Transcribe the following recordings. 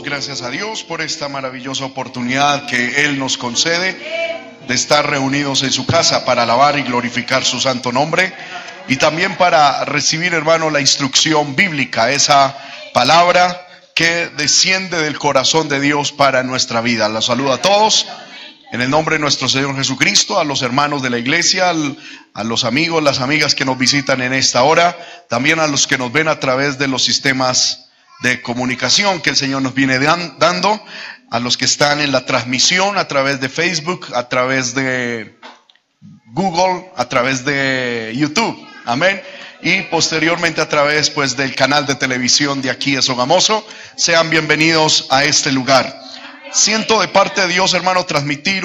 Gracias a Dios por esta maravillosa oportunidad que Él nos concede de estar reunidos en su casa para alabar y glorificar su santo nombre y también para recibir, hermano, la instrucción bíblica, esa palabra que desciende del corazón de Dios para nuestra vida. La saludo a todos. En el nombre de nuestro Señor Jesucristo, a los hermanos de la iglesia, a los amigos, las amigas que nos visitan en esta hora, también a los que nos ven a través de los sistemas de comunicación que el Señor nos viene dando, a los que están en la transmisión a través de Facebook, a través de Google, a través de YouTube. Amén. Y posteriormente a través pues del canal de televisión de aquí de Sogamoso. Sean bienvenidos a este lugar. Siento de parte de Dios, hermano, transmitir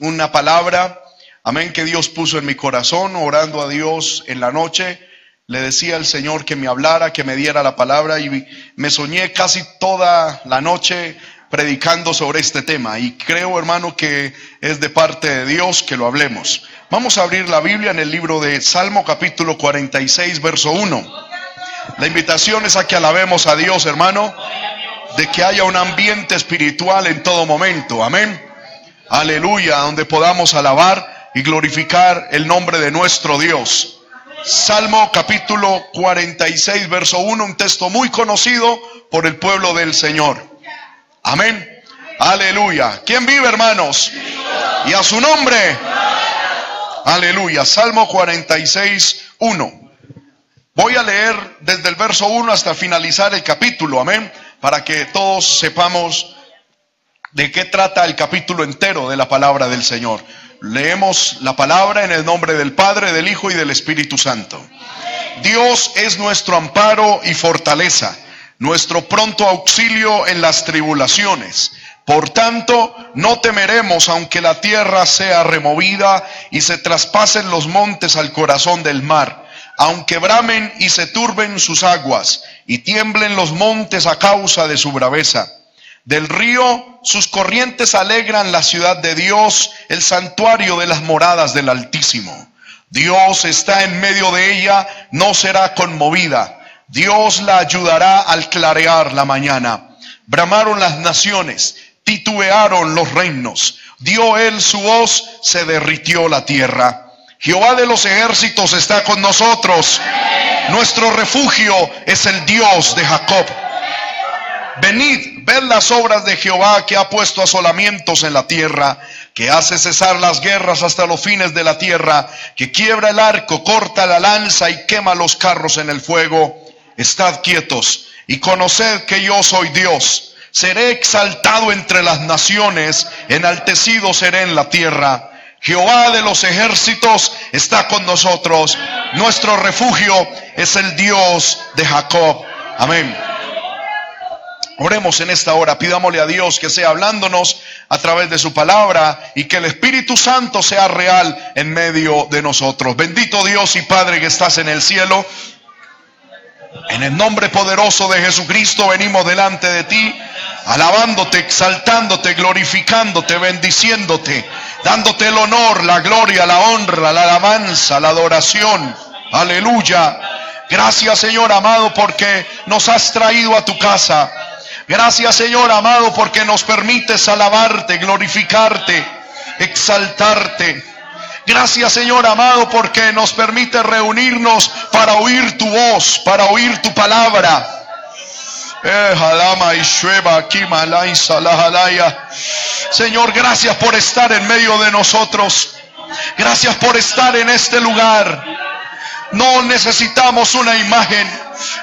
una palabra, amén, que Dios puso en mi corazón, orando a Dios en la noche. Le decía al Señor que me hablara, que me diera la palabra y me soñé casi toda la noche predicando sobre este tema. Y creo, hermano, que es de parte de Dios que lo hablemos. Vamos a abrir la Biblia en el libro de Salmo capítulo 46, verso 1. La invitación es a que alabemos a Dios, hermano de que haya un ambiente espiritual en todo momento. Amén. Aleluya, donde podamos alabar y glorificar el nombre de nuestro Dios. Salmo capítulo 46, verso 1, un texto muy conocido por el pueblo del Señor. Amén. Aleluya. ¿Quién vive, hermanos? Y a su nombre. Aleluya. Salmo 46, 1. Voy a leer desde el verso 1 hasta finalizar el capítulo. Amén para que todos sepamos de qué trata el capítulo entero de la palabra del Señor. Leemos la palabra en el nombre del Padre, del Hijo y del Espíritu Santo. Dios es nuestro amparo y fortaleza, nuestro pronto auxilio en las tribulaciones. Por tanto, no temeremos aunque la tierra sea removida y se traspasen los montes al corazón del mar aunque bramen y se turben sus aguas, y tiemblen los montes a causa de su braveza. Del río sus corrientes alegran la ciudad de Dios, el santuario de las moradas del Altísimo. Dios está en medio de ella, no será conmovida. Dios la ayudará al clarear la mañana. Bramaron las naciones, titubearon los reinos. Dio él su voz, se derritió la tierra. Jehová de los ejércitos está con nosotros. Nuestro refugio es el Dios de Jacob. Venid, ved las obras de Jehová que ha puesto asolamientos en la tierra, que hace cesar las guerras hasta los fines de la tierra, que quiebra el arco, corta la lanza y quema los carros en el fuego. Estad quietos y conoced que yo soy Dios. Seré exaltado entre las naciones, enaltecido seré en la tierra. Jehová de los ejércitos está con nosotros. Nuestro refugio es el Dios de Jacob. Amén. Oremos en esta hora, pidámosle a Dios que sea hablándonos a través de su palabra y que el Espíritu Santo sea real en medio de nosotros. Bendito Dios y Padre que estás en el cielo. En el nombre poderoso de Jesucristo venimos delante de ti, alabándote, exaltándote, glorificándote, bendiciéndote, dándote el honor, la gloria, la honra, la alabanza, la adoración. Aleluya. Gracias Señor amado porque nos has traído a tu casa. Gracias Señor amado porque nos permites alabarte, glorificarte, exaltarte. Gracias Señor amado porque nos permite reunirnos para oír tu voz, para oír tu palabra. Eh, Señor, gracias por estar en medio de nosotros. Gracias por estar en este lugar. No necesitamos una imagen.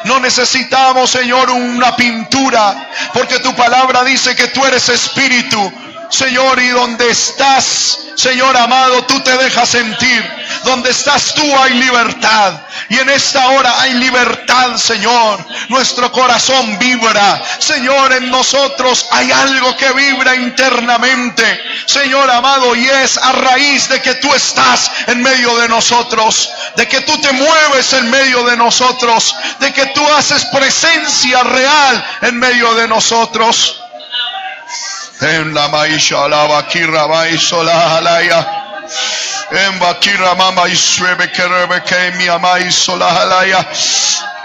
No necesitamos, Señor, una pintura. Porque tu palabra dice que tú eres espíritu. Señor, y donde estás, Señor amado, tú te dejas sentir. Donde estás tú hay libertad. Y en esta hora hay libertad, Señor. Nuestro corazón vibra. Señor, en nosotros hay algo que vibra internamente. Señor amado, y es a raíz de que tú estás en medio de nosotros. De que tú te mueves en medio de nosotros. De que tú haces presencia real en medio de nosotros. En la maisha la kirra la halaya. En bakira mama y suebe que rebe que mi amai sola halaya.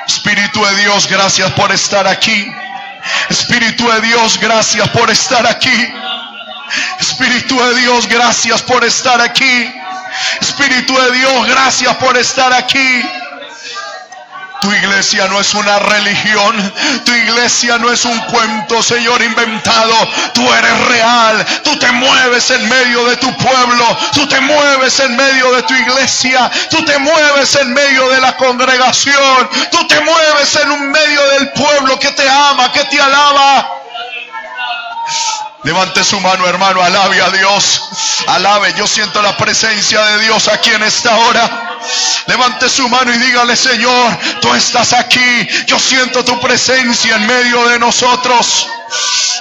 Espíritu de Dios, gracias por estar aquí. Espíritu de Dios, gracias por estar aquí. Espíritu de Dios, gracias por estar aquí. Espíritu de Dios, gracias por estar aquí. Tu iglesia no es una religión. Tu iglesia no es un cuento, Señor, inventado. Tú eres real. Tú te mueves en medio de tu pueblo. Tú te mueves en medio de tu iglesia. Tú te mueves en medio de la congregación. Tú te mueves en un medio del pueblo que te ama, que te alaba. Levante su mano, hermano, alabe a Dios. Alabe, yo siento la presencia de Dios aquí en esta hora. Levante su mano y dígale, Señor, tú estás aquí. Yo siento tu presencia en medio de nosotros.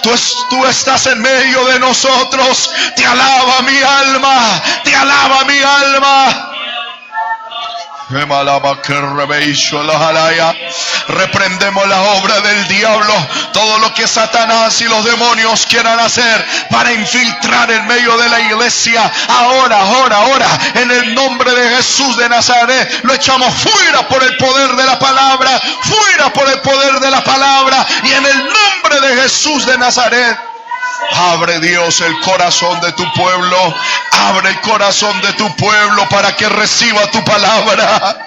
Tú, tú, estás en medio de nosotros. Te alaba mi alma. Te alaba mi alma. Reprendemos la obra del diablo, todo lo que Satanás y los demonios quieran hacer para infiltrar en medio de la iglesia. Ahora, ahora, ahora, en el nombre de Jesús de Nazaret, lo echamos fuera por el poder de la palabra, fuera por el poder de la palabra y en el nombre de Jesús de Nazaret. Abre Dios el corazón de tu pueblo. Abre el corazón de tu pueblo para que reciba tu palabra.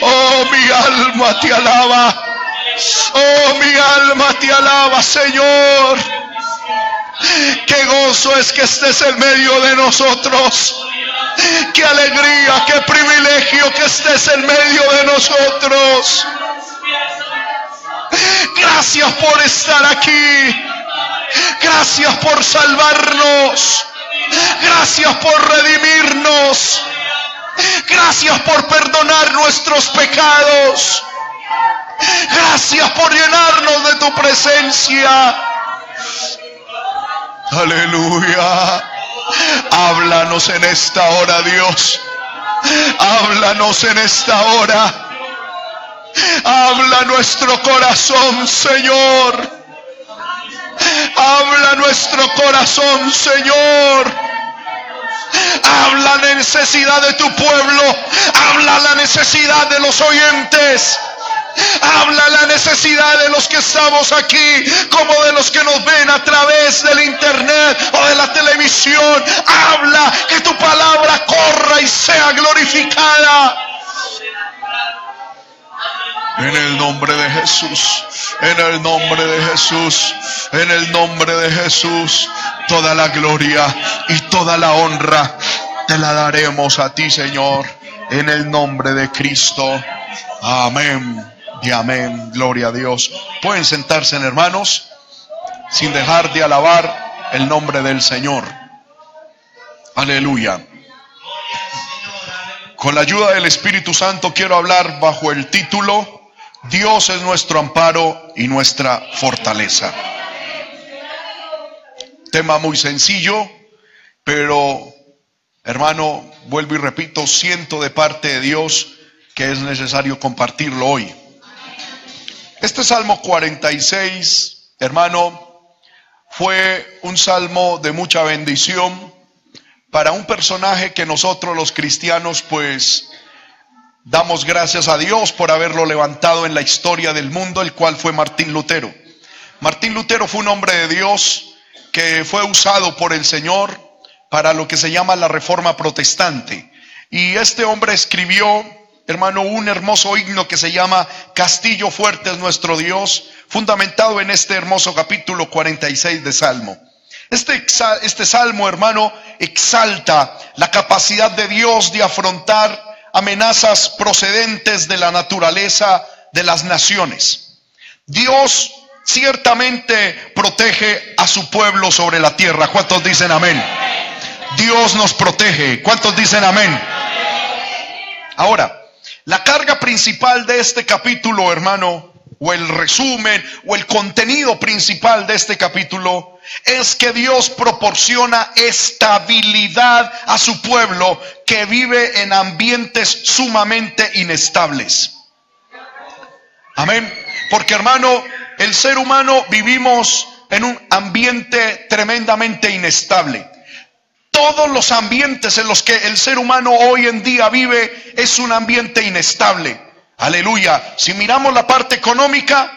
Oh, mi alma te alaba. Oh, mi alma te alaba, Señor. Qué gozo es que estés en medio de nosotros. Qué alegría, qué privilegio que estés en medio de nosotros. Gracias por estar aquí. Gracias por salvarnos. Gracias por redimirnos. Gracias por perdonar nuestros pecados. Gracias por llenarnos de tu presencia. Aleluya. Háblanos en esta hora, Dios. Háblanos en esta hora. Habla nuestro corazón, Señor. Habla nuestro corazón, Señor. Habla la necesidad de tu pueblo. Habla la necesidad de los oyentes. Habla la necesidad de los que estamos aquí, como de los que nos ven a través del internet o de la televisión. Habla que tu palabra corra y sea glorificada. En el nombre de Jesús, en el nombre de Jesús, en el nombre de Jesús, toda la gloria y toda la honra te la daremos a ti, Señor, en el nombre de Cristo. Amén y amén. Gloria a Dios. Pueden sentarse, hermanos, sin dejar de alabar el nombre del Señor. Aleluya. Con la ayuda del Espíritu Santo quiero hablar bajo el título Dios es nuestro amparo y nuestra fortaleza. Tema muy sencillo, pero hermano, vuelvo y repito, siento de parte de Dios que es necesario compartirlo hoy. Este Salmo 46, hermano, fue un salmo de mucha bendición para un personaje que nosotros los cristianos pues Damos gracias a Dios por haberlo levantado en la historia del mundo, el cual fue Martín Lutero. Martín Lutero fue un hombre de Dios que fue usado por el Señor para lo que se llama la reforma protestante. Y este hombre escribió, hermano, un hermoso himno que se llama Castillo fuerte es nuestro Dios, fundamentado en este hermoso capítulo 46 de Salmo. Este, este salmo, hermano, exalta la capacidad de Dios de afrontar amenazas procedentes de la naturaleza de las naciones. Dios ciertamente protege a su pueblo sobre la tierra. ¿Cuántos dicen amén? Dios nos protege. ¿Cuántos dicen amén? Ahora, la carga principal de este capítulo, hermano, o el resumen, o el contenido principal de este capítulo, es que Dios proporciona estabilidad a su pueblo que vive en ambientes sumamente inestables. Amén. Porque hermano, el ser humano vivimos en un ambiente tremendamente inestable. Todos los ambientes en los que el ser humano hoy en día vive es un ambiente inestable. Aleluya. Si miramos la parte económica,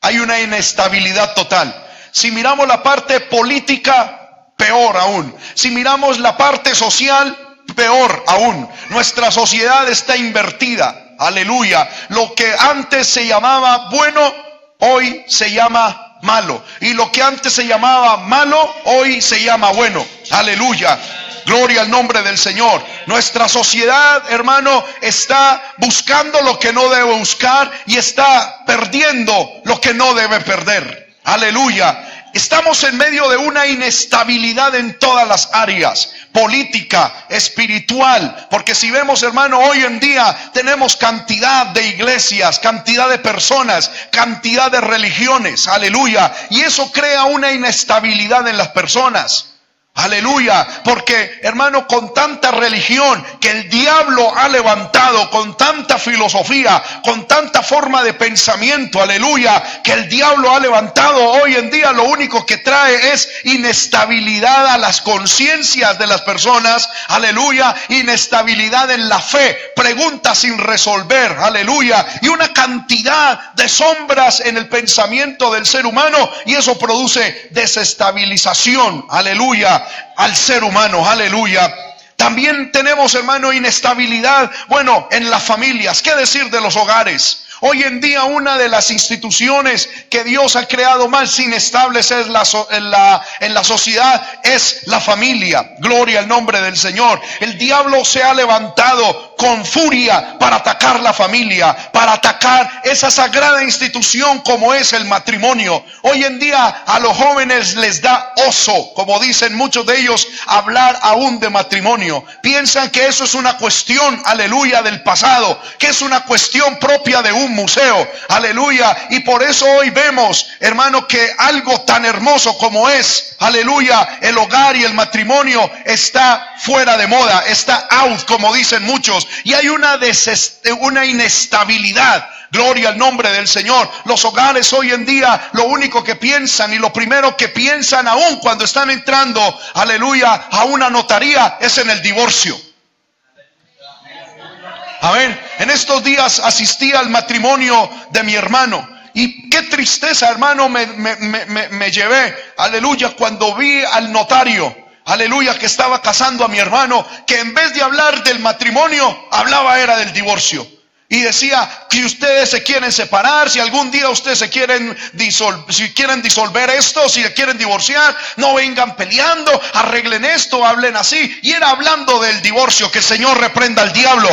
hay una inestabilidad total. Si miramos la parte política, peor aún. Si miramos la parte social, peor aún. Nuestra sociedad está invertida. Aleluya. Lo que antes se llamaba bueno, hoy se llama malo. Y lo que antes se llamaba malo, hoy se llama bueno. Aleluya. Gloria al nombre del Señor. Nuestra sociedad, hermano, está buscando lo que no debe buscar y está perdiendo lo que no debe perder. Aleluya. Estamos en medio de una inestabilidad en todas las áreas, política, espiritual, porque si vemos, hermano, hoy en día tenemos cantidad de iglesias, cantidad de personas, cantidad de religiones, aleluya, y eso crea una inestabilidad en las personas. Aleluya, porque hermano, con tanta religión que el diablo ha levantado, con tanta filosofía, con tanta forma de pensamiento, aleluya, que el diablo ha levantado hoy en día, lo único que trae es inestabilidad a las conciencias de las personas, aleluya, inestabilidad en la fe, preguntas sin resolver, aleluya, y una cantidad de sombras en el pensamiento del ser humano y eso produce desestabilización, aleluya al ser humano, aleluya. También tenemos, hermano, inestabilidad, bueno, en las familias. ¿Qué decir de los hogares? Hoy en día una de las instituciones que Dios ha creado más inestables es la, en, la, en la sociedad es la familia. Gloria al nombre del Señor. El diablo se ha levantado con furia para atacar la familia, para atacar esa sagrada institución como es el matrimonio. Hoy en día a los jóvenes les da oso, como dicen muchos de ellos, hablar aún de matrimonio. Piensan que eso es una cuestión, aleluya, del pasado, que es una cuestión propia de un museo. Aleluya. Y por eso hoy vemos, hermano, que algo tan hermoso como es, aleluya, el hogar y el matrimonio está fuera de moda, está out, como dicen muchos. Y hay una, una inestabilidad. Gloria al nombre del Señor. Los hogares hoy en día lo único que piensan y lo primero que piensan aún cuando están entrando, aleluya, a una notaría es en el divorcio. Amén. En estos días asistí al matrimonio de mi hermano. Y qué tristeza, hermano, me, me, llevé, aleluya, cuando vi al notario, aleluya, que estaba casando a mi hermano, que en vez de hablar del matrimonio, hablaba era del divorcio. Y decía que ustedes se quieren separar, si algún día ustedes se quieren disolver, si quieren disolver esto, si quieren divorciar, no vengan peleando, arreglen esto, hablen así. Y era hablando del divorcio, que el Señor reprenda al diablo.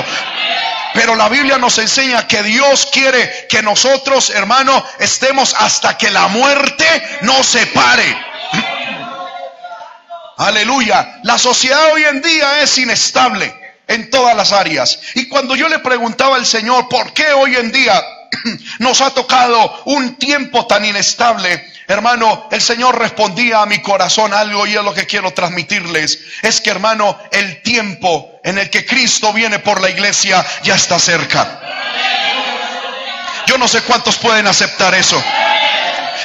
Pero la Biblia nos enseña que Dios quiere que nosotros, hermano, estemos hasta que la muerte nos separe. Aleluya. La sociedad hoy en día es inestable en todas las áreas. Y cuando yo le preguntaba al Señor, ¿por qué hoy en día nos ha tocado un tiempo tan inestable? Hermano, el Señor respondía a mi corazón algo y es lo que quiero transmitirles. Es que, hermano, el tiempo en el que Cristo viene por la iglesia ya está cerca. Yo no sé cuántos pueden aceptar eso.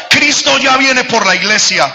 Cristo ya viene por la iglesia.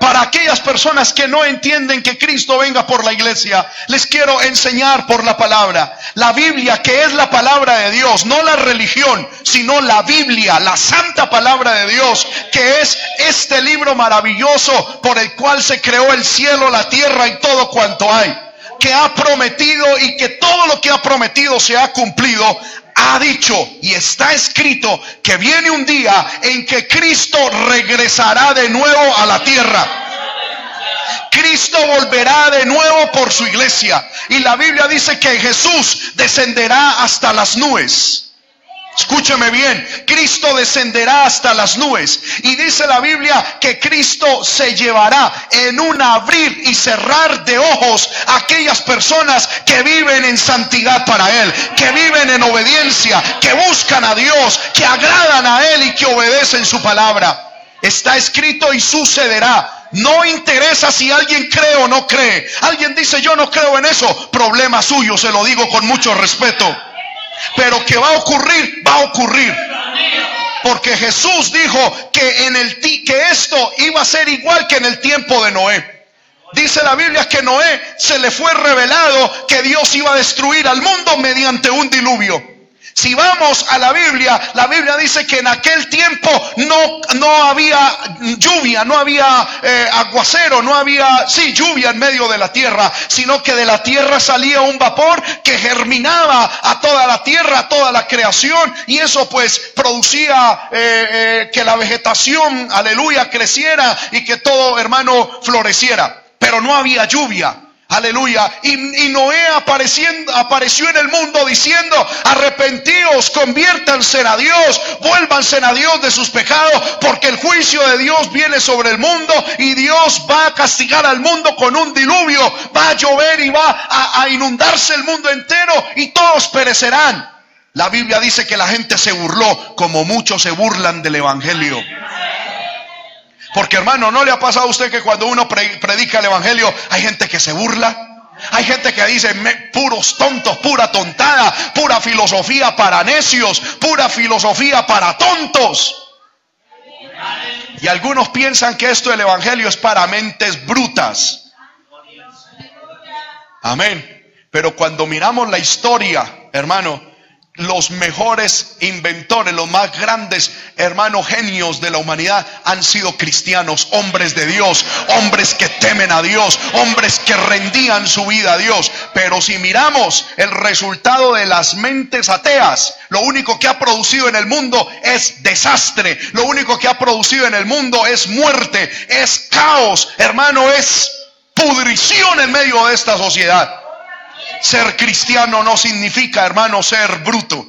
Para aquellas personas que no entienden que Cristo venga por la iglesia, les quiero enseñar por la palabra. La Biblia, que es la palabra de Dios, no la religión, sino la Biblia, la santa palabra de Dios, que es este libro maravilloso por el cual se creó el cielo, la tierra y todo cuanto hay que ha prometido y que todo lo que ha prometido se ha cumplido, ha dicho y está escrito que viene un día en que Cristo regresará de nuevo a la tierra. Cristo volverá de nuevo por su iglesia. Y la Biblia dice que Jesús descenderá hasta las nubes. Escúcheme bien, Cristo descenderá hasta las nubes y dice la Biblia que Cristo se llevará en un abrir y cerrar de ojos a aquellas personas que viven en santidad para Él, que viven en obediencia, que buscan a Dios, que agradan a Él y que obedecen su palabra. Está escrito y sucederá. No interesa si alguien cree o no cree. Alguien dice yo no creo en eso. Problema suyo, se lo digo con mucho respeto. Pero que va a ocurrir, va a ocurrir. Porque Jesús dijo que en el que esto iba a ser igual que en el tiempo de Noé. Dice la Biblia que Noé se le fue revelado que Dios iba a destruir al mundo mediante un diluvio. Si vamos a la Biblia, la Biblia dice que en aquel tiempo no, no había lluvia, no había eh, aguacero, no había, sí, lluvia en medio de la tierra, sino que de la tierra salía un vapor que germinaba a toda la tierra, a toda la creación, y eso pues producía eh, eh, que la vegetación, aleluya, creciera y que todo hermano floreciera. Pero no había lluvia. Aleluya. Y, Noé apareciendo, apareció en el mundo diciendo, arrepentíos, conviértanse a Dios, vuélvanse a Dios de sus pecados, porque el juicio de Dios viene sobre el mundo y Dios va a castigar al mundo con un diluvio, va a llover y va a inundarse el mundo entero y todos perecerán. La Biblia dice que la gente se burló como muchos se burlan del Evangelio. Porque hermano, ¿no le ha pasado a usted que cuando uno predica el Evangelio hay gente que se burla? Hay gente que dice puros tontos, pura tontada, pura filosofía para necios, pura filosofía para tontos. Y algunos piensan que esto del Evangelio es para mentes brutas. Amén. Pero cuando miramos la historia, hermano, los mejores inventores, los más grandes hermanos genios de la humanidad han sido cristianos, hombres de Dios, hombres que temen a Dios, hombres que rendían su vida a Dios. Pero si miramos el resultado de las mentes ateas, lo único que ha producido en el mundo es desastre, lo único que ha producido en el mundo es muerte, es caos, hermano, es pudrición en medio de esta sociedad. Ser cristiano no significa, hermano, ser bruto.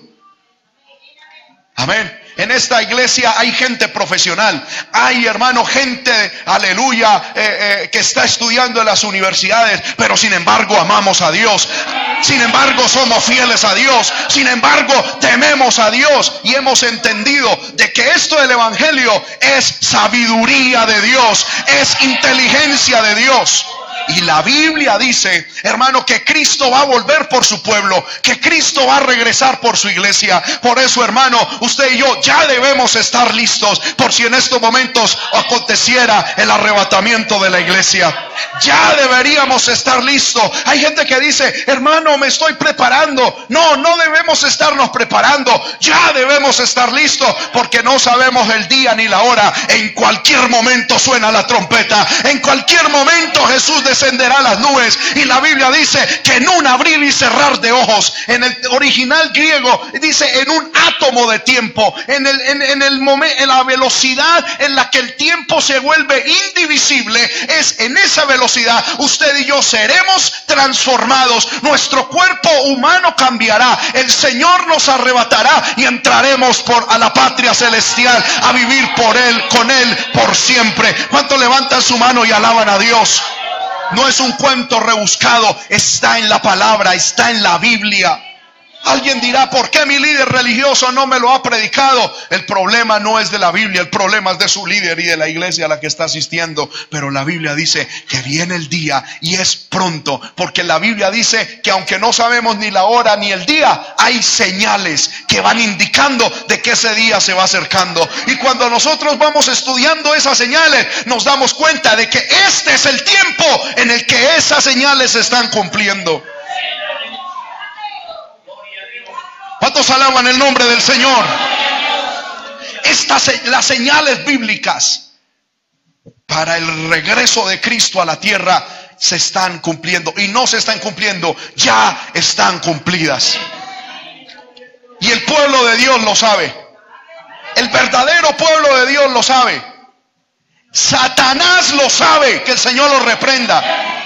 Amén. En esta iglesia hay gente profesional, hay hermano gente, aleluya, eh, eh, que está estudiando en las universidades, pero sin embargo amamos a Dios, sin embargo somos fieles a Dios, sin embargo tememos a Dios y hemos entendido de que esto del Evangelio es sabiduría de Dios, es inteligencia de Dios. Y la Biblia dice, hermano, que Cristo va a volver por su pueblo, que Cristo va a regresar por su iglesia. Por eso, hermano, usted y yo ya debemos estar listos por si en estos momentos aconteciera el arrebatamiento de la iglesia. Ya deberíamos estar listos. Hay gente que dice, hermano, me estoy preparando. No, no debemos estarnos preparando. Ya debemos estar listos porque no sabemos el día ni la hora. En cualquier momento suena la trompeta. En cualquier momento Jesús descenderá las nubes. Y la Biblia dice que en un abrir y cerrar de ojos, en el original griego, dice en un átomo de tiempo, en, el, en, el momento, en la velocidad en la que el tiempo se vuelve indivisible, es en esa velocidad usted y yo seremos transformados. Nuestro cuerpo humano cambiará. El Señor nos arrebatará y entraremos por a la patria celestial a vivir por él, con él por siempre. ¿Cuánto levantan su mano y alaban a Dios? No es un cuento rebuscado, está en la palabra, está en la Biblia. Alguien dirá, ¿por qué mi líder religioso no me lo ha predicado? El problema no es de la Biblia, el problema es de su líder y de la iglesia a la que está asistiendo. Pero la Biblia dice que viene el día y es pronto, porque la Biblia dice que aunque no sabemos ni la hora ni el día, hay señales que van indicando de que ese día se va acercando. Y cuando nosotros vamos estudiando esas señales, nos damos cuenta de que este es el tiempo en el que esas señales se están cumpliendo. ¿Cuántos alaban el nombre del Señor? Estas las señales bíblicas para el regreso de Cristo a la tierra se están cumpliendo y no se están cumpliendo, ya están cumplidas. Y el pueblo de Dios lo sabe. El verdadero pueblo de Dios lo sabe. Satanás lo sabe, que el Señor lo reprenda.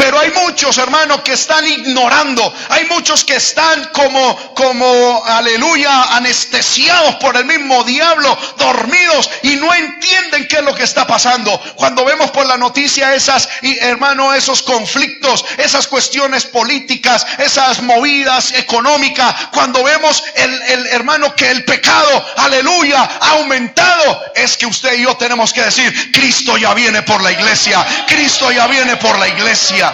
Pero hay muchos hermanos que están ignorando. Hay muchos que están como, como, aleluya, anestesiados por el mismo diablo, dormidos y no entienden qué es lo que está pasando. Cuando vemos por la noticia esas, hermano, esos conflictos, esas cuestiones políticas, esas movidas económicas, cuando vemos el, hermano que el pecado, aleluya, ha aumentado, es que usted y yo tenemos que decir, Cristo ya viene por la iglesia, Cristo ya viene por la iglesia.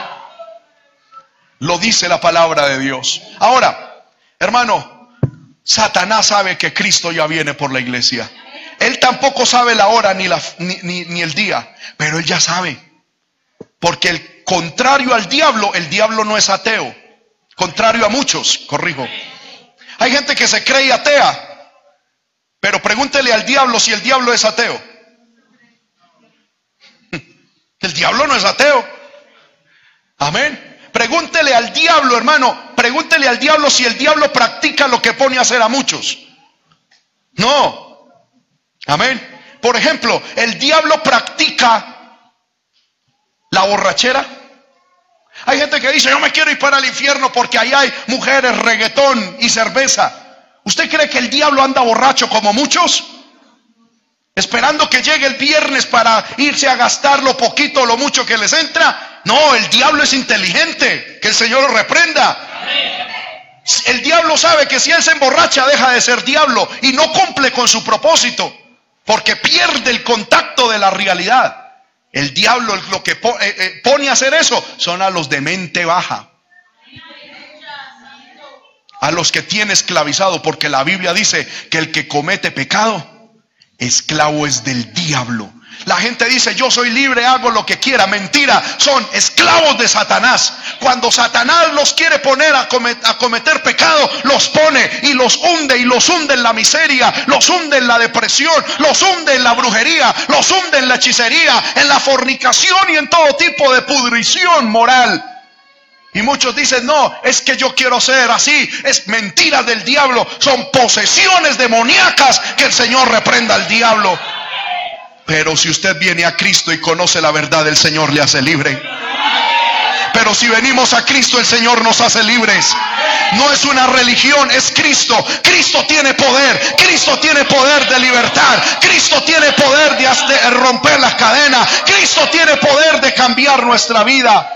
Lo dice la palabra de Dios. Ahora, hermano, Satanás sabe que Cristo ya viene por la iglesia. Él tampoco sabe la hora ni, la, ni, ni, el día, pero él ya sabe. Porque el contrario al diablo, el diablo no es ateo. Contrario a muchos, corrijo. Hay gente que se cree atea, pero pregúntele al diablo si el diablo es ateo. El diablo no es ateo. Amén. Pregúntele al diablo, hermano, pregúntele al diablo si el diablo practica lo que pone a hacer a muchos. No. Amén. Por ejemplo, el diablo practica la borrachera. Hay gente que dice, yo me quiero ir para el infierno porque ahí hay mujeres, reggaetón y cerveza. ¿Usted cree que el diablo anda borracho como muchos? Esperando que llegue el viernes para irse a gastar lo poquito o lo mucho que les entra. No, el diablo es inteligente. Que el Señor lo reprenda. El diablo sabe que si él se emborracha deja de ser diablo y no cumple con su propósito. Porque pierde el contacto de la realidad. El diablo lo que eh, eh, pone a hacer eso son a los de mente baja. A los que tiene esclavizado. Porque la Biblia dice que el que comete pecado esclavo es del diablo. La gente dice, yo soy libre, hago lo que quiera. Mentira, son esclavos de Satanás. Cuando Satanás los quiere poner a, cometer, pecado, los pone y los hunde y los hunde en la miseria, los hunde en la depresión, los hunde en la brujería, los hunde en la hechicería, en la fornicación y en todo tipo de pudrición moral. Y muchos dicen, no, es que yo quiero ser así. Es mentira del diablo. Son posesiones demoníacas que el Señor reprenda al diablo. Pero si usted viene a Cristo y conoce la verdad, el Señor le hace libre. Pero si venimos a Cristo, el Señor nos hace libres. No es una religión, es Cristo. Cristo tiene poder. Cristo tiene poder de libertad. Cristo tiene poder de romper las cadenas. Cristo tiene poder de cambiar nuestra vida.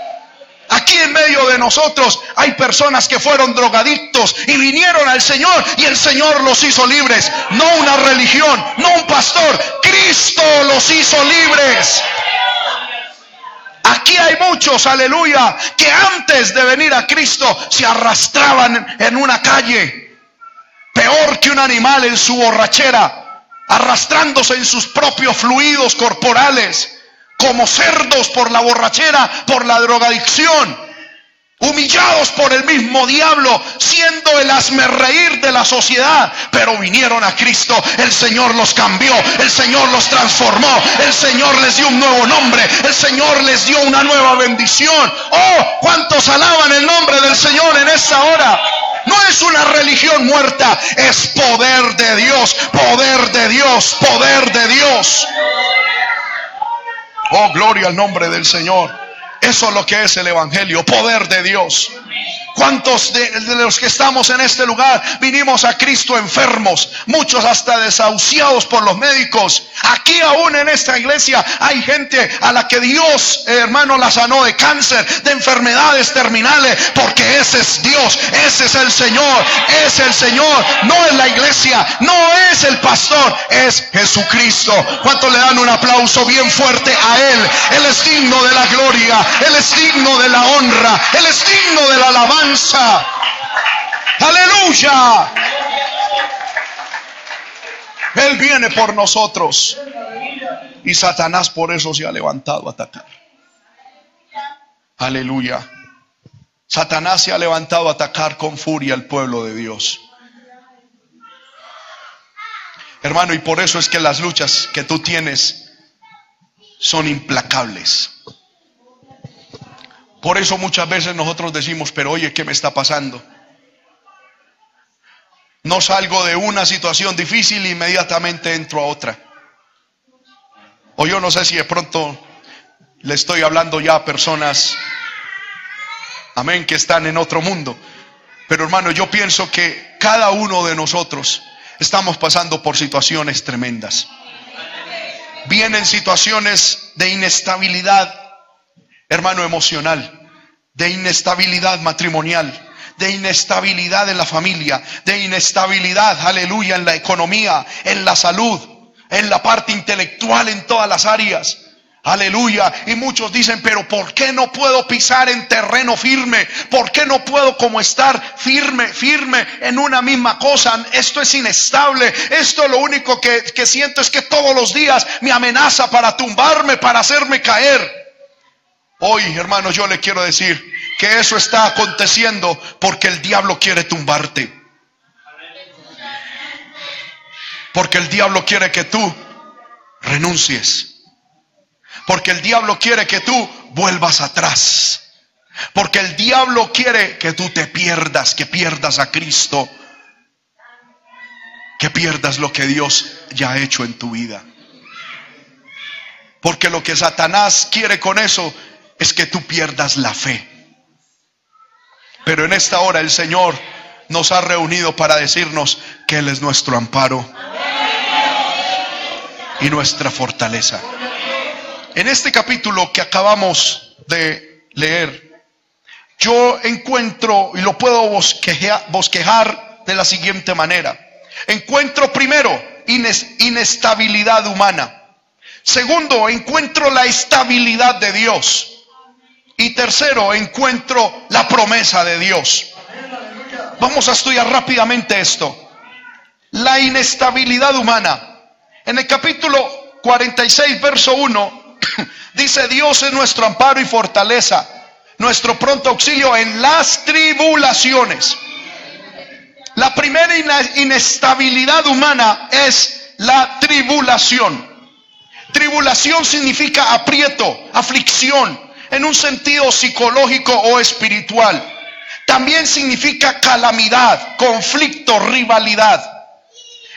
Aquí en medio de nosotros hay personas que fueron drogadictos y vinieron al Señor y el Señor los hizo libres. No una religión, no un pastor. Cristo los hizo libres. Aquí hay muchos, aleluya, que antes de venir a Cristo se arrastraban en una calle, peor que un animal en su borrachera, arrastrándose en sus propios fluidos corporales como cerdos por la borrachera, por la drogadicción, humillados por el mismo diablo, siendo el reír de la sociedad, pero vinieron a Cristo, el Señor los cambió, el Señor los transformó, el Señor les dio un nuevo nombre, el Señor les dio una nueva bendición. Oh, cuántos alaban el nombre del Señor en esta hora. No es una religión muerta, es poder de Dios, poder de Dios, poder de Dios. Oh, gloria al nombre del Señor. Eso es lo que es el Evangelio, poder de Dios. ¿Cuántos de, los que estamos en este lugar vinimos a Cristo enfermos? Muchos hasta desahuciados por los médicos. Aquí aún en esta iglesia hay gente a la que Dios, hermano, la sanó de cáncer, de enfermedades terminales, porque ese es Dios, ese es el Señor, es el Señor. No es la iglesia, no es el pastor, es Jesucristo. ¿Cuántos le dan un aplauso bien fuerte a Él? Él es digno de la gloria, Él es digno de la honra, Él es digno de la alabanza Aleluya. Él viene por nosotros. Y Satanás por eso se ha levantado a atacar. Aleluya. Satanás se ha levantado a atacar con furia al pueblo de Dios. Hermano, y por eso es que las luchas que tú tienes son implacables. Por eso muchas veces nosotros decimos, pero oye, ¿qué me está pasando? No salgo de una situación difícil e inmediatamente entro a otra. O yo no sé si de pronto le estoy hablando ya a personas, amén, que están en otro mundo. Pero hermano, yo pienso que cada uno de nosotros estamos pasando por situaciones tremendas. Vienen situaciones de inestabilidad hermano, emocional, de inestabilidad matrimonial, de inestabilidad en la familia, de inestabilidad, aleluya, en la economía, en la salud, en la parte intelectual, en todas las áreas. Aleluya. Y muchos dicen, pero ¿por qué no puedo pisar en terreno firme? ¿Por qué no puedo como estar firme, firme en una misma cosa? Esto es inestable. Esto lo único que, que siento es que todos los días me amenaza para tumbarme, para hacerme caer. Hoy, hermanos, yo le quiero decir que eso está aconteciendo porque el diablo quiere tumbarte. Porque el diablo quiere que tú renuncies. Porque el diablo quiere que tú vuelvas atrás. Porque el diablo quiere que tú te pierdas, que pierdas a Cristo, que pierdas lo que Dios ya ha hecho en tu vida. Porque lo que Satanás quiere con eso es que tú pierdas la fe. Pero en esta hora el Señor nos ha reunido para decirnos que Él es nuestro amparo y nuestra fortaleza. En este capítulo que acabamos de leer, yo encuentro, y lo puedo bosquejar, de la siguiente manera. Encuentro primero inestabilidad humana. Segundo, encuentro la estabilidad de Dios. Y tercero, encuentro la promesa de Dios. Vamos a estudiar rápidamente esto. La inestabilidad humana. En el capítulo 46, verso 1, dice, Dios es nuestro amparo y fortaleza, nuestro pronto auxilio en las tribulaciones. La primera inestabilidad humana es la tribulación. Tribulación significa aprieto, aflicción, en un sentido psicológico o espiritual. También significa calamidad, conflicto, rivalidad.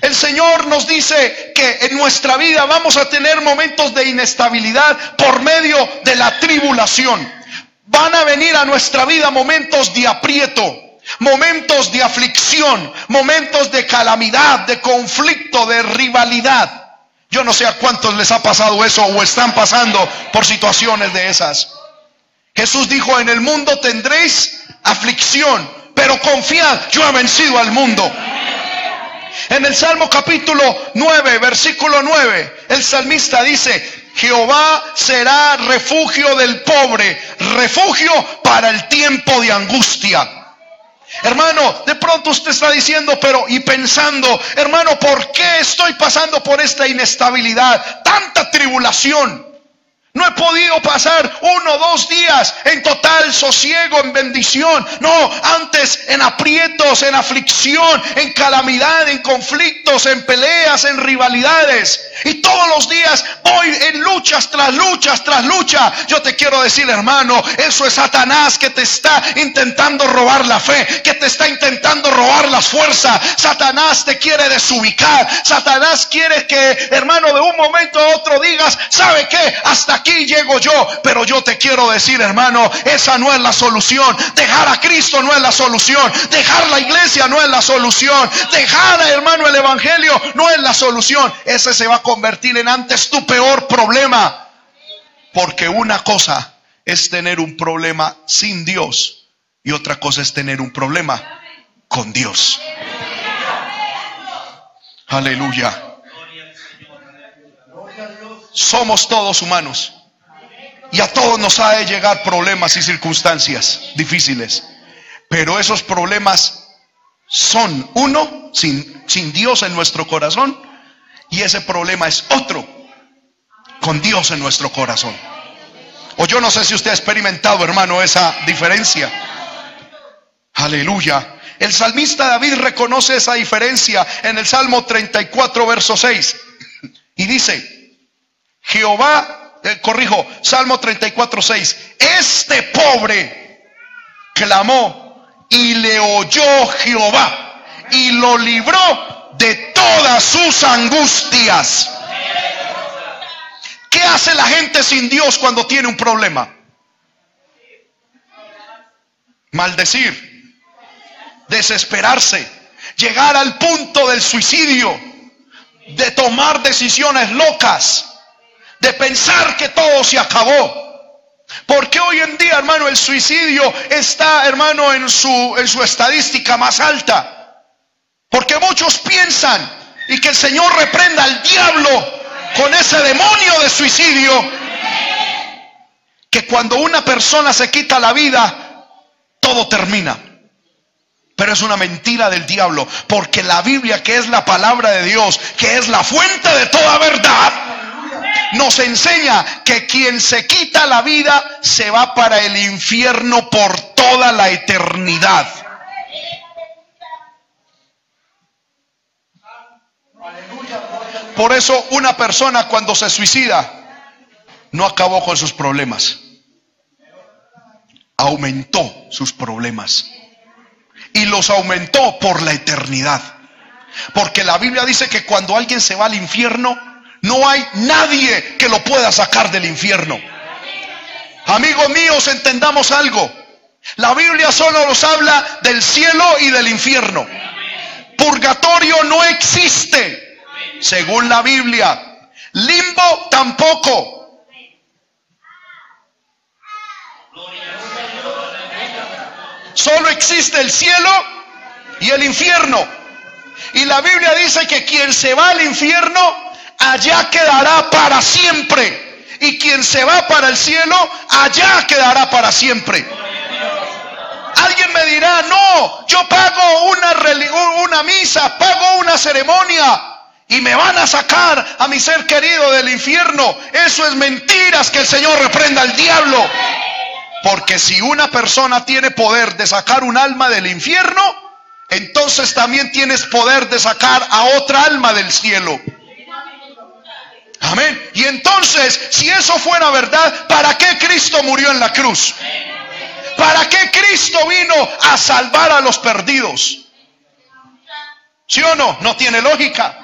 El Señor nos dice que en nuestra vida vamos a tener momentos de inestabilidad por medio de la tribulación. Van a venir a nuestra vida momentos de aprieto, momentos de aflicción, momentos de calamidad, de conflicto, de rivalidad. Yo no sé a cuántos les ha pasado eso o están pasando por situaciones de esas. Jesús dijo, en el mundo tendréis aflicción, pero confiad, yo he vencido al mundo. En el Salmo capítulo 9, versículo 9, el salmista dice, Jehová será refugio del pobre, refugio para el tiempo de angustia. Hermano, de pronto usted está diciendo, pero y pensando, hermano, ¿por qué estoy pasando por esta inestabilidad, tanta tribulación? No he podido pasar uno o dos días en total sosiego, en bendición. No, antes en aprietos, en aflicción, en calamidad, en conflictos, en peleas, en rivalidades. Y todos los días voy en luchas tras luchas tras lucha. Yo te quiero decir, hermano, eso es Satanás que te está intentando robar la fe, que te está intentando robar las fuerzas. Satanás te quiere desubicar. Satanás quiere que, hermano, de un momento a otro digas, ¿sabe qué? Hasta aquí llego yo, pero yo te quiero decir, hermano, esa no es la solución. Dejar a Cristo no es la solución. Dejar la iglesia no es la solución. Dejar, hermano, el evangelio no es la solución. Ese se va a convertir en antes tu peor problema. Porque una cosa es tener un problema sin Dios y otra cosa es tener un problema con Dios. Aleluya. Somos todos humanos. Y a todos nos ha de llegar problemas y circunstancias difíciles. Pero esos problemas son uno, sin, sin Dios en nuestro corazón, y ese problema es otro, con Dios en nuestro corazón. O yo no sé si usted ha experimentado, hermano, esa diferencia. Aleluya. El salmista David reconoce esa diferencia en el Salmo 34, verso 6. Y dice, Jehová eh, corrijo, Salmo 34, 6. Este pobre clamó y le oyó Jehová y lo libró de todas sus angustias. ¿Qué hace la gente sin Dios cuando tiene un problema? Maldecir, desesperarse, llegar al punto del suicidio, de tomar decisiones locas de pensar que todo se acabó. Porque hoy en día, hermano, el suicidio está, hermano, en su, en su estadística más alta. Porque muchos piensan y que el Señor reprenda al diablo con ese demonio de suicidio. Que cuando una persona se quita la vida, todo termina. Pero es una mentira del diablo, porque la Biblia, que es la palabra de Dios, que es la fuente de toda verdad, nos enseña que quien se quita la vida se va para el infierno por toda la eternidad. Por eso una persona cuando se suicida no acabó con sus problemas. Aumentó sus problemas. Y los aumentó por la eternidad. Porque la Biblia dice que cuando alguien se va al infierno, no hay nadie que lo pueda sacar del infierno. Amigos míos, entendamos algo. La Biblia solo nos habla del cielo y del infierno. Purgatorio no existe, según la Biblia. Limbo tampoco. Solo existe el cielo y el infierno. Y la Biblia dice que quien se va al infierno, allá quedará para siempre. Y quien se va para el cielo, allá quedará para siempre. Alguien me dirá, no, yo pago una, una misa, pago una ceremonia y me van a sacar a mi ser querido del infierno. Eso es mentiras que el Señor reprenda al diablo. Porque si una persona tiene poder de sacar un alma del infierno, entonces también tienes poder de sacar a otra alma del cielo. Amén. Y entonces, si eso fuera verdad, ¿para qué Cristo murió en la cruz? ¿Para qué Cristo vino a salvar a los perdidos? ¿Sí o no? No tiene lógica.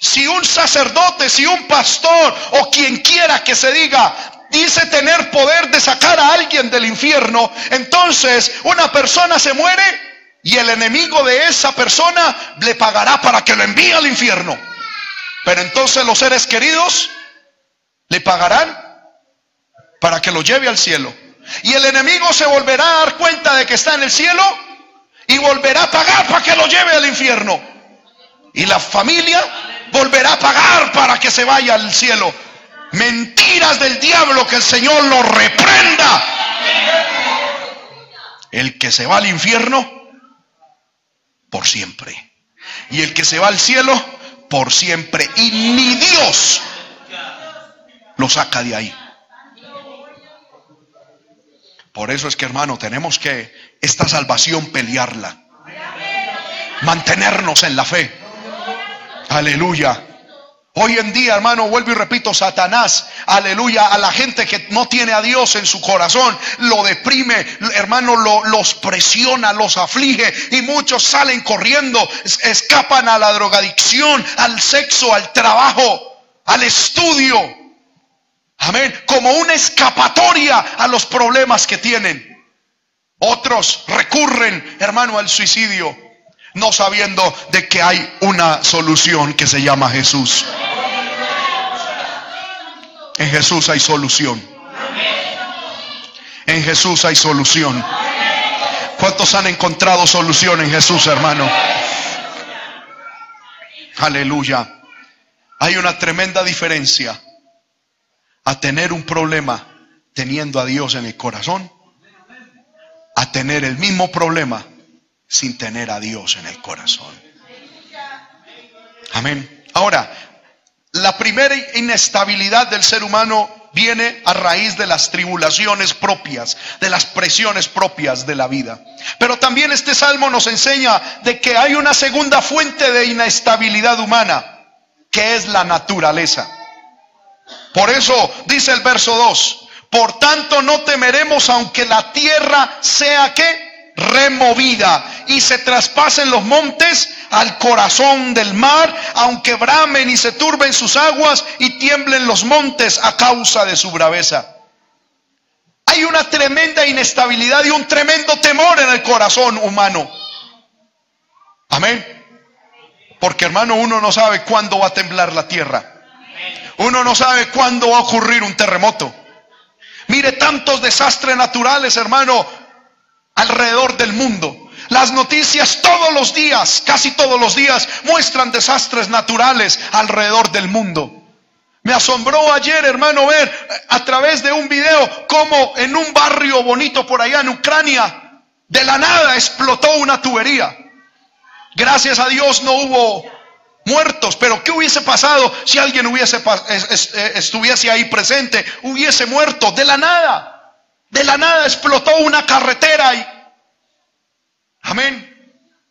Si un sacerdote, si un pastor o quien quiera que se diga, dice tener poder de sacar a alguien del infierno, entonces una persona se muere y el enemigo de esa persona le pagará para que lo envíe al infierno. Pero entonces los seres queridos le pagarán para que lo lleve al cielo. Y el enemigo se volverá a dar cuenta de que está en el cielo y volverá a pagar para que lo lleve al infierno. Y la familia volverá a pagar para que se vaya al cielo. Mentiras del diablo que el Señor lo reprenda. El que se va al infierno, por siempre. Y el que se va al cielo, por siempre. Y ni Dios lo saca de ahí. Por eso es que hermano, tenemos que esta salvación pelearla. Mantenernos en la fe. Aleluya. Hoy en día, hermano, vuelvo y repito, Satanás, aleluya, a la gente que no tiene a Dios en su corazón, lo deprime, hermano, lo, los presiona, los aflige y muchos salen corriendo, escapan a la drogadicción, al sexo, al trabajo, al estudio. Amén. Como una escapatoria a los problemas que tienen. Otros recurren, hermano, al suicidio, no sabiendo de que hay una solución que se llama Jesús. En Jesús hay solución. En Jesús hay solución. ¿Cuántos han encontrado solución en Jesús, hermano? Aleluya. Hay una tremenda diferencia a tener un problema teniendo a Dios en el corazón, a tener el mismo problema sin tener a Dios en el corazón. Amén. Ahora, la primera inestabilidad del ser humano viene a raíz de las tribulaciones propias, de las presiones propias de la vida. Pero también este salmo nos enseña de que hay una segunda fuente de inestabilidad humana, que es la naturaleza. Por eso dice el verso 2, por tanto no temeremos aunque la tierra sea que removida y se traspasen los montes al corazón del mar, aunque bramen y se turben sus aguas y tiemblen los montes a causa de su braveza. Hay una tremenda inestabilidad y un tremendo temor en el corazón humano. Amén. Porque hermano, uno no sabe cuándo va a temblar la tierra. Uno no sabe cuándo va a ocurrir un terremoto. Mire tantos desastres naturales, hermano, alrededor del mundo. Las noticias todos los días, casi todos los días, muestran desastres naturales alrededor del mundo. Me asombró ayer, hermano, ver a través de un video cómo en un barrio bonito por allá en Ucrania, de la nada explotó una tubería. Gracias a Dios no hubo muertos. Pero ¿qué hubiese pasado si alguien hubiese eh, estuviese ahí presente? Hubiese muerto de la nada. De la nada explotó una carretera y amén.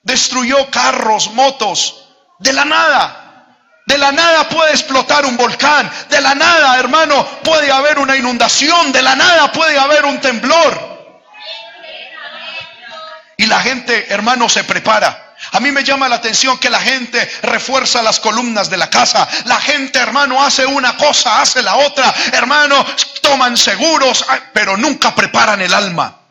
Destruyó carros, motos. De la nada. De la nada puede explotar un volcán. De la nada, hermano, puede haber una inundación. De la nada puede haber un temblor. Y la gente, hermano, se prepara. A mí me llama la atención que la gente refuerza las columnas de la casa. La gente, hermano, hace una cosa, hace la otra. Hermano, toman seguros, pero nunca preparan el alma.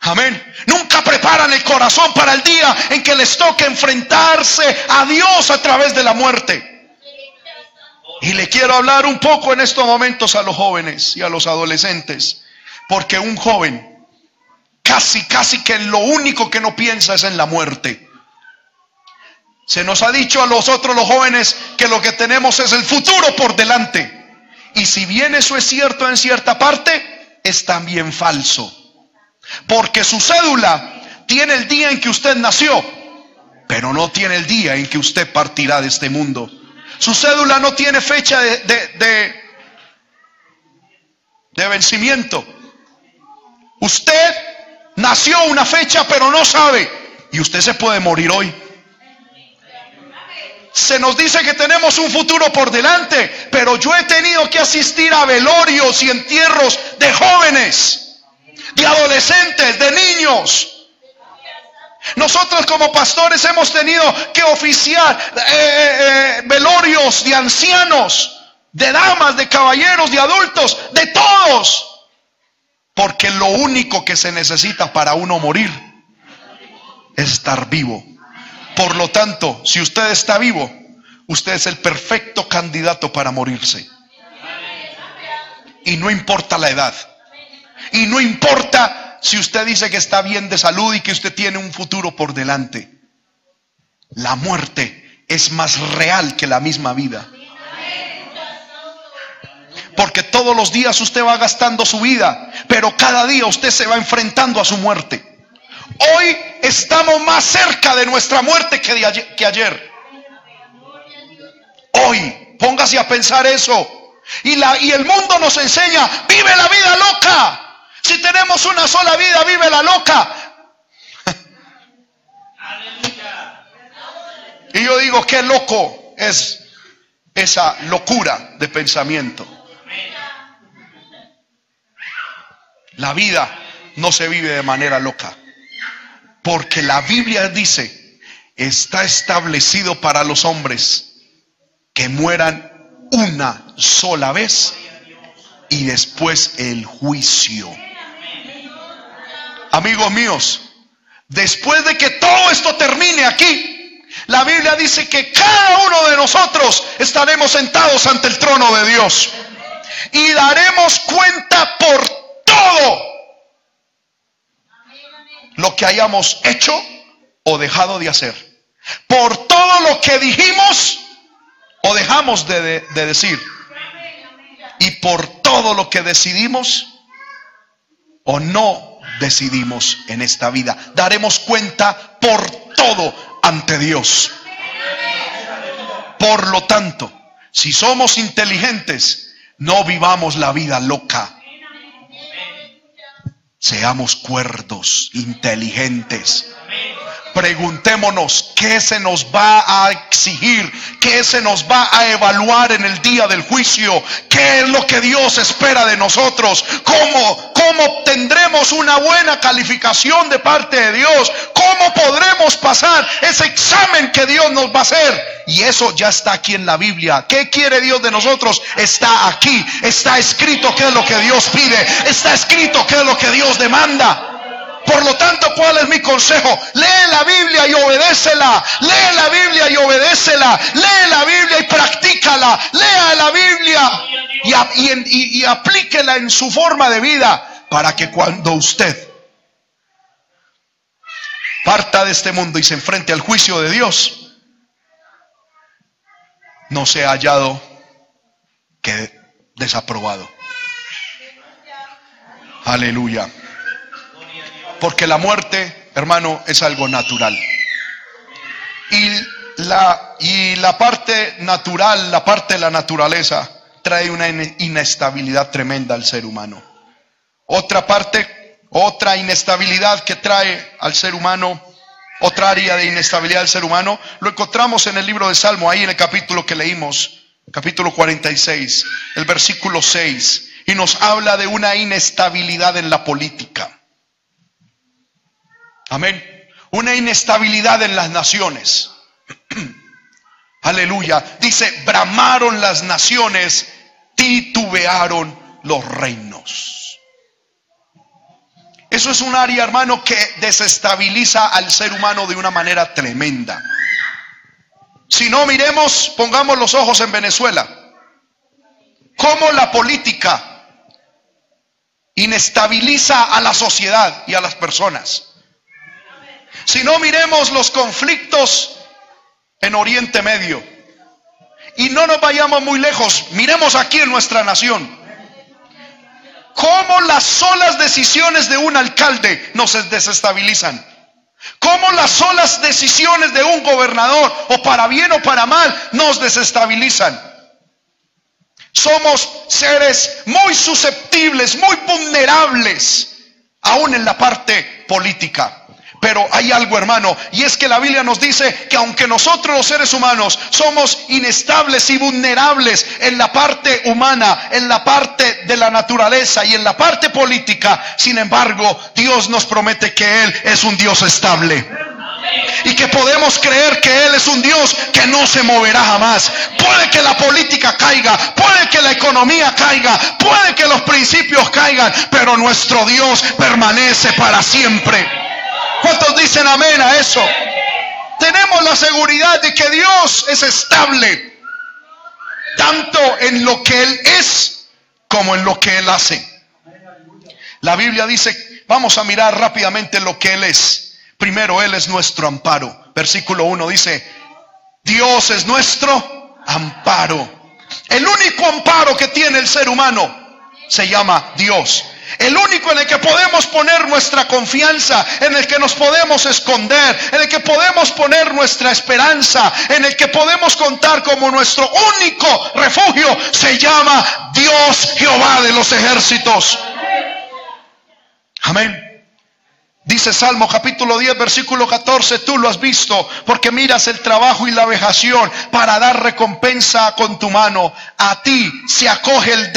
Amén. Nunca preparan el corazón para el día en que les toque enfrentarse a Dios a través de la muerte. Y le quiero hablar un poco en estos momentos a los jóvenes y a los adolescentes. Porque un joven casi, casi que lo único que no piensa es en la muerte. Se nos ha dicho a nosotros los jóvenes que lo que tenemos es el futuro por delante. Y si bien eso es cierto en cierta parte, es también falso. Porque su cédula tiene el día en que usted nació, pero no tiene el día en que usted partirá de este mundo. Su cédula no tiene fecha de, de, de vencimiento. Usted nació una fecha pero no sabe y usted se puede morir hoy. Se nos dice que tenemos un futuro por delante, pero yo he tenido que asistir a velorios y entierros de jóvenes, de adolescentes, de niños. Nosotros como pastores hemos tenido que oficiar eh, eh, eh, velorios de ancianos, de damas, de caballeros, de adultos, de todos. Porque lo único que se necesita para uno morir es estar vivo. Por lo tanto, si usted está vivo, usted es el perfecto candidato para morirse. Y no importa la edad. Y no importa si usted dice que está bien de salud y que usted tiene un futuro por delante. La muerte es más real que la misma vida. Porque todos los días usted va gastando su vida, pero cada día usted se va enfrentando a su muerte. Hoy estamos más cerca de nuestra muerte que, ayer. Hoy, póngase a pensar eso. Y, y el mundo nos enseña, vive la vida loca. Si tenemos una sola vida, vive la loca. y yo digo, qué loco es esa locura de pensamiento. La vida no se vive de manera loca. Porque la Biblia dice, está establecido para los hombres que mueran una sola vez y después el juicio. Amigos míos, después de que todo esto termine aquí, la Biblia dice que cada uno de nosotros estaremos sentados ante el trono de Dios y daremos cuenta por todo lo que hayamos hecho o dejado de hacer. Por todo lo que dijimos o dejamos de, decir. Y por todo lo que decidimos o no decidimos en esta vida. Daremos cuenta por todo ante Dios. Por lo tanto, si somos inteligentes, no vivamos la vida loca. Seamos cuerdos, inteligentes. Preguntémonos qué se nos va a exigir, qué se nos va a evaluar en el día del juicio, qué es lo que Dios espera de nosotros, cómo, cómo obtendremos una buena calificación de parte de Dios, cómo podremos pasar ese examen que Dios nos va a hacer. Y eso ya está aquí en la Biblia. ¿Qué quiere Dios de nosotros? Está aquí. Está escrito qué es lo que Dios pide. Está escrito qué es lo que Dios demanda. Por lo tanto, ¿cuál es mi consejo? Lee la Biblia y obedécela. Lee la Biblia y obedécela. Lee la Biblia y practícala. Lea la Biblia y, y aplíquela en su forma de vida para que cuando usted parta de este mundo y se enfrente al juicio de Dios, no sea hallado que desaprobado. Aleluya. Porque la muerte, hermano, es algo natural. Y la, y la parte natural, la parte de la naturaleza, trae una inestabilidad tremenda al ser humano. Otra parte, otra inestabilidad que trae al ser humano Otra área de inestabilidad del ser humano lo encontramos en el libro de Salmo, ahí en el capítulo que leímos, capítulo 46, el versículo 6, y nos habla de una inestabilidad en la política. Amén. Una inestabilidad en las naciones. Aleluya. Dice, bramaron las naciones, titubearon los reinos. Eso es un área, hermano, que desestabiliza al ser humano de una manera tremenda. Si no, miremos, pongamos los ojos en Venezuela. Cómo la política inestabiliza a la sociedad y a las personas. Si no, miremos los conflictos en Oriente Medio. Y no nos vayamos muy lejos, miremos aquí en nuestra nación. Cómo las solas decisiones de un alcalde nos desestabilizan. Cómo las solas decisiones de un gobernador, o para bien o para mal, nos desestabilizan. Somos seres muy susceptibles, muy vulnerables, aún en la parte política. Pero hay algo, hermano, y es que la Biblia nos dice que aunque nosotros los seres humanos somos inestables y vulnerables en la parte humana, en la parte de la naturaleza y en la parte política, sin embargo, Dios nos promete que Él es un Dios estable. Y que podemos creer que Él es un Dios que no se moverá jamás. Puede que la política caiga, puede que la economía caiga, puede que los principios caigan, pero nuestro Dios permanece para siempre. ¿Cuántos dicen amén a eso? Tenemos la seguridad de que Dios es estable, tanto en lo que Él es como en lo que Él hace. La Biblia dice, vamos a mirar rápidamente lo que Él es. Primero, Él es nuestro amparo. Versículo 1 dice, Dios es nuestro amparo. El único amparo que tiene el ser humano se llama Dios. El único en el que podemos poner nuestra confianza, en el que nos podemos esconder, en el que podemos poner nuestra esperanza, en el que podemos contar como nuestro único refugio, se llama Dios Jehová de los ejércitos. Amén. Dice Salmo capítulo 10, versículo 14, tú lo has visto porque miras el trabajo y la vejación para dar recompensa con tu mano. A ti se acoge el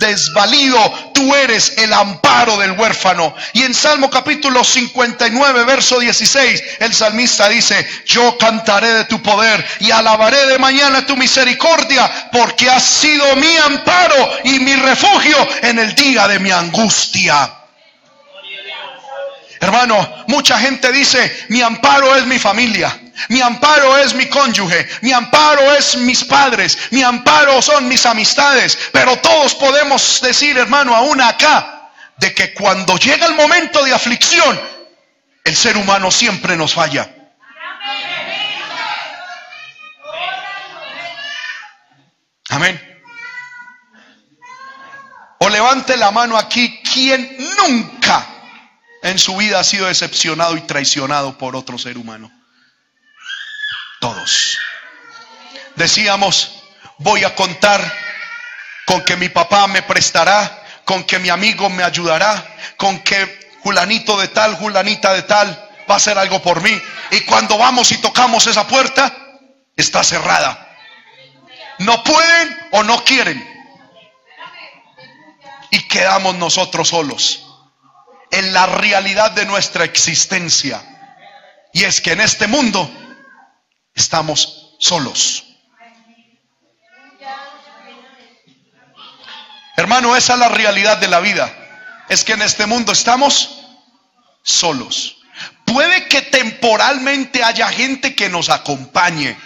desvalido, tú eres el amparo del huérfano. Y en Salmo capítulo 59, verso 16, el salmista dice, yo cantaré de tu poder y alabaré de mañana tu misericordia porque has sido mi amparo y mi refugio en el día de mi angustia. Hermano, mucha gente dice, mi amparo es mi familia, mi amparo es mi cónyuge, mi amparo es mis padres, mi amparo son mis amistades, pero todos podemos decir, hermano, aún acá, de que cuando llega el momento de aflicción, el ser humano siempre nos falla. Amén. O levante la mano aquí quien nunca en su vida ha sido decepcionado y traicionado por otro ser humano. Todos. Decíamos, voy a contar con que mi papá me prestará, con que mi amigo me ayudará, con que Julanito de tal, Julanita de tal va a hacer algo por mí. Y cuando vamos y tocamos esa puerta, está cerrada. No pueden o no quieren. Y quedamos nosotros solos en la realidad de nuestra existencia. Y es que en este mundo estamos solos. Hermano, esa es la realidad de la vida. Es que en este mundo estamos solos. Puede que temporalmente haya gente que nos acompañe.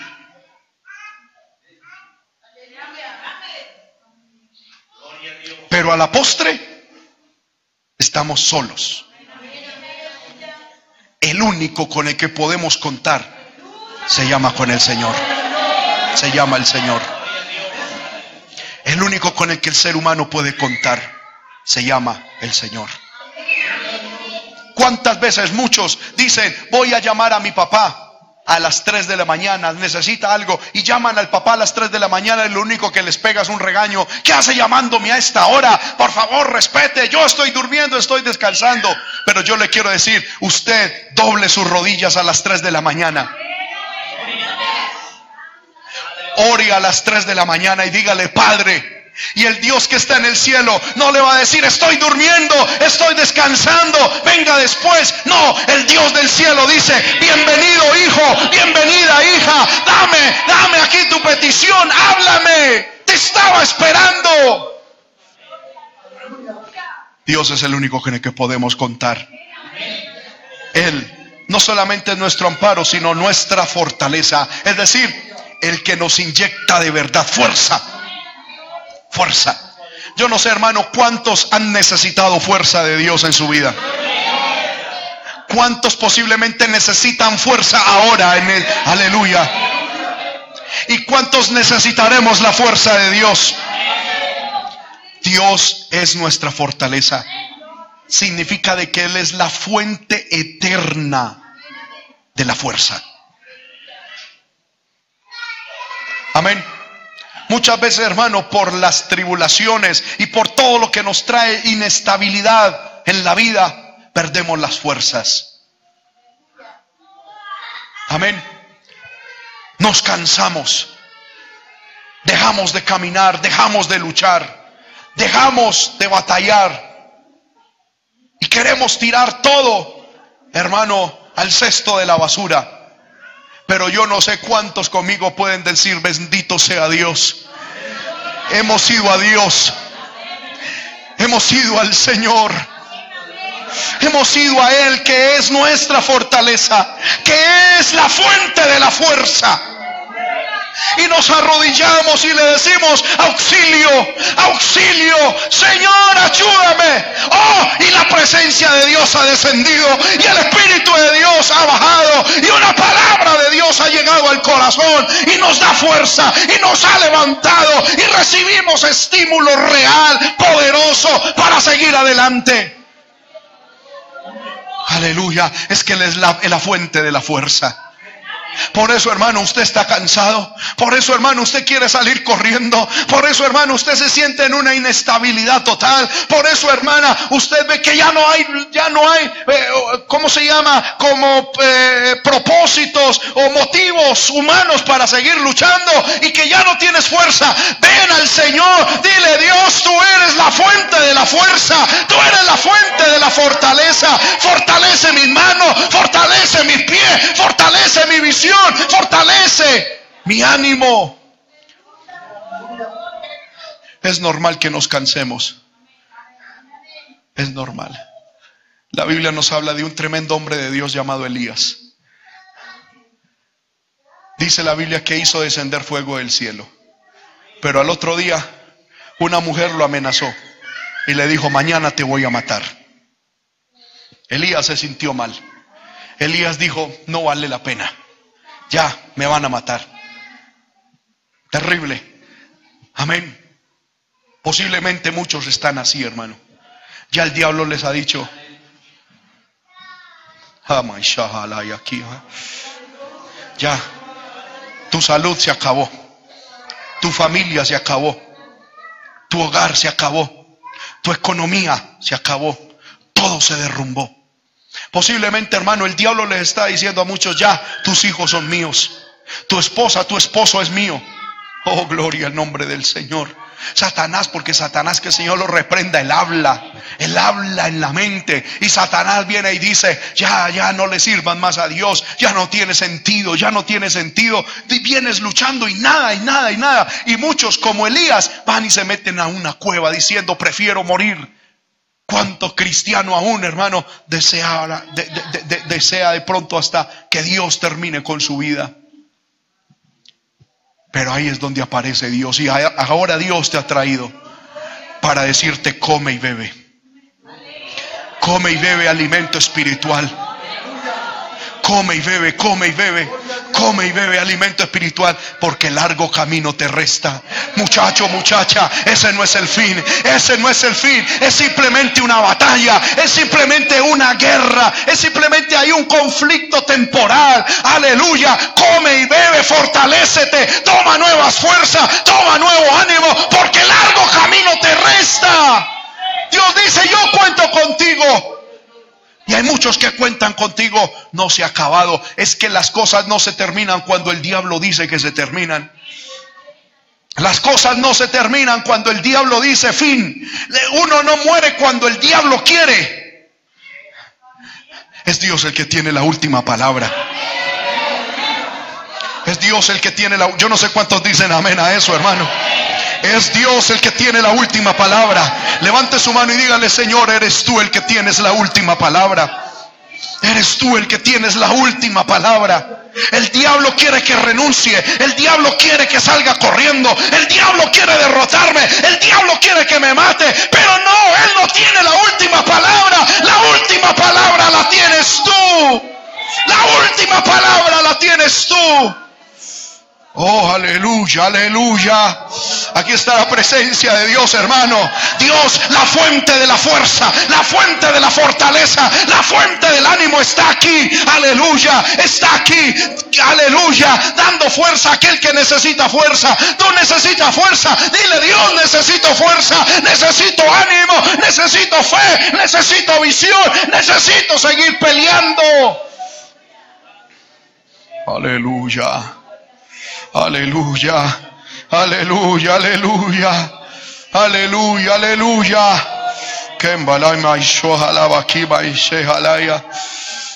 Pero a la postre estamos solos. El único con el que podemos contar se llama con el Señor. Se llama el Señor. El único con el que el ser humano puede contar se llama el Señor. ¿Cuántas veces muchos dicen, voy a llamar a mi papá? A las 3 de la mañana, necesita algo y llaman al papá a las 3 de la mañana y lo único que les pega es un regaño. ¿Qué hace llamándome a esta hora? Por favor, respete, yo estoy durmiendo, estoy descansando. Pero yo le quiero decir, usted doble sus rodillas a las 3 de la mañana. Ore a las 3 de la mañana y dígale, Padre, y el Dios que está en el cielo no le va a decir, estoy durmiendo, estoy descansando, venga después. No, el Dios del cielo dice, bienvenido hijo, bienvenida hija, dame, dame aquí tu petición, háblame, te estaba esperando. Dios es el único el que podemos contar. Él no solamente es nuestro amparo, sino nuestra fortaleza. Es decir, el que nos inyecta de verdad fuerza fuerza. Yo no sé, hermano, cuántos han necesitado fuerza de Dios en su vida. ¿Cuántos posiblemente necesitan fuerza ahora en el aleluya? ¿Y cuántos necesitaremos la fuerza de Dios? Dios es nuestra fortaleza. Significa de que Él es la fuente eterna de la fuerza. Amén. Muchas veces, hermano, por las tribulaciones y por todo lo que nos trae inestabilidad en la vida, perdemos las fuerzas. Amén. Nos cansamos. Dejamos de caminar, dejamos de luchar, dejamos de batallar. Y queremos tirar todo, hermano, al cesto de la basura. Pero yo no sé cuántos conmigo pueden decir, bendito sea Dios. Hemos ido a Dios. Hemos ido al Señor. Hemos ido a Él que es nuestra fortaleza, que es la fuente de la fuerza y nos arrodillamos y le decimos, auxilio, auxilio, Señor, ayúdame. Oh, y la presencia de Dios ha descendido y el Espíritu de Dios ha bajado y una palabra de Dios ha llegado al corazón y nos da fuerza y nos ha levantado y recibimos estímulo real, poderoso para seguir adelante. Aleluya, es que Él es la, la fuente de la fuerza. Por eso, hermano, usted está cansado. Por eso, hermano, usted quiere salir corriendo. Por eso, hermano, usted se siente en una inestabilidad total. Por eso, hermana, usted ve que ya no hay, ya no hay, eh, ¿cómo se llama? Como eh, propósitos o motivos humanos para seguir luchando y que ya no tienes fuerza. Ven al Señor, dile Dios, tú eres la fuente de la fuerza. Tú eres la fuente de la fortaleza. Fortalece mis manos, fortalece mis pies, fortalece mi visión fortalece mi ánimo. Es normal que nos cansemos. Es normal. La Biblia nos habla de un tremendo hombre de Dios llamado Elías. Dice la Biblia que hizo descender fuego del cielo. Pero al otro día una mujer lo amenazó y le dijo, mañana te voy a matar. Elías se sintió mal. Elías dijo, no vale la pena ya me van a matar. Terrible. Amén. Posiblemente muchos están así, hermano. Ya el diablo les ha dicho, ya, tu salud se acabó, tu familia se acabó, tu hogar se acabó, tu economía se acabó, todo se derrumbó. Posiblemente, hermano, el diablo les está diciendo a muchos, ya, tus hijos son míos. Tu esposa, tu esposo es mío. Oh, gloria al nombre del Señor. Satanás, porque Satanás que el Señor lo reprenda, él habla, él habla en la mente. Y Satanás viene y dice, ya, ya no le sirvan más a Dios, ya no tiene sentido, ya no tiene sentido. Y vienes luchando y nada, y nada, y nada. Y muchos como Elías van y se meten a una cueva diciendo, prefiero morir ¿Cuánto cristiano aún, hermano, desea de, de pronto hasta que Dios termine con su vida? Pero ahí es donde aparece Dios. Y ahora Dios te ha traído para decirte, come y bebe. Come y bebe alimento espiritual. Come y bebe, come y bebe. Come y bebe alimento espiritual porque largo camino te resta. Muchacho, muchacha, ese no es el fin. Ese no es el fin. Es simplemente una batalla. Es simplemente una guerra. Es simplemente hay un conflicto temporal. Aleluya. Come y bebe, fortalecete. Toma nuevas fuerzas. Toma nuevo ánimo porque largo camino te resta. Dios dice, yo cuento contigo. Hay muchos que cuentan contigo, no se ha acabado. Es que las cosas no se terminan cuando el diablo dice que se terminan. Las cosas no se terminan cuando el diablo dice fin. Uno no muere cuando el diablo quiere. Es Dios el que tiene la última palabra. Es Dios el que tiene la... Yo no sé cuántos dicen amén a eso, hermano. Es Dios el que tiene la última palabra. Levante su mano y dígale, Señor, eres tú el que tienes la última palabra. Eres tú el que tienes la última palabra. El diablo quiere que renuncie. El diablo quiere que salga corriendo. El diablo quiere derrotarme. El diablo quiere que me mate. Pero no, Él no tiene la última palabra. La última palabra la tienes tú. La última palabra la tienes tú. Oh, aleluya, aleluya. Aquí está la presencia de Dios, hermano. Dios, la fuente de la fuerza, la fuente de la fortaleza, la fuente del ánimo está aquí. Aleluya, está aquí. Aleluya, dando fuerza a aquel que necesita fuerza. Tú necesitas fuerza. Dile, Dios, necesito fuerza, necesito ánimo, necesito fe, necesito visión, necesito seguir peleando. Aleluya. Aleluya, aleluya, aleluya, aleluya, aleluya.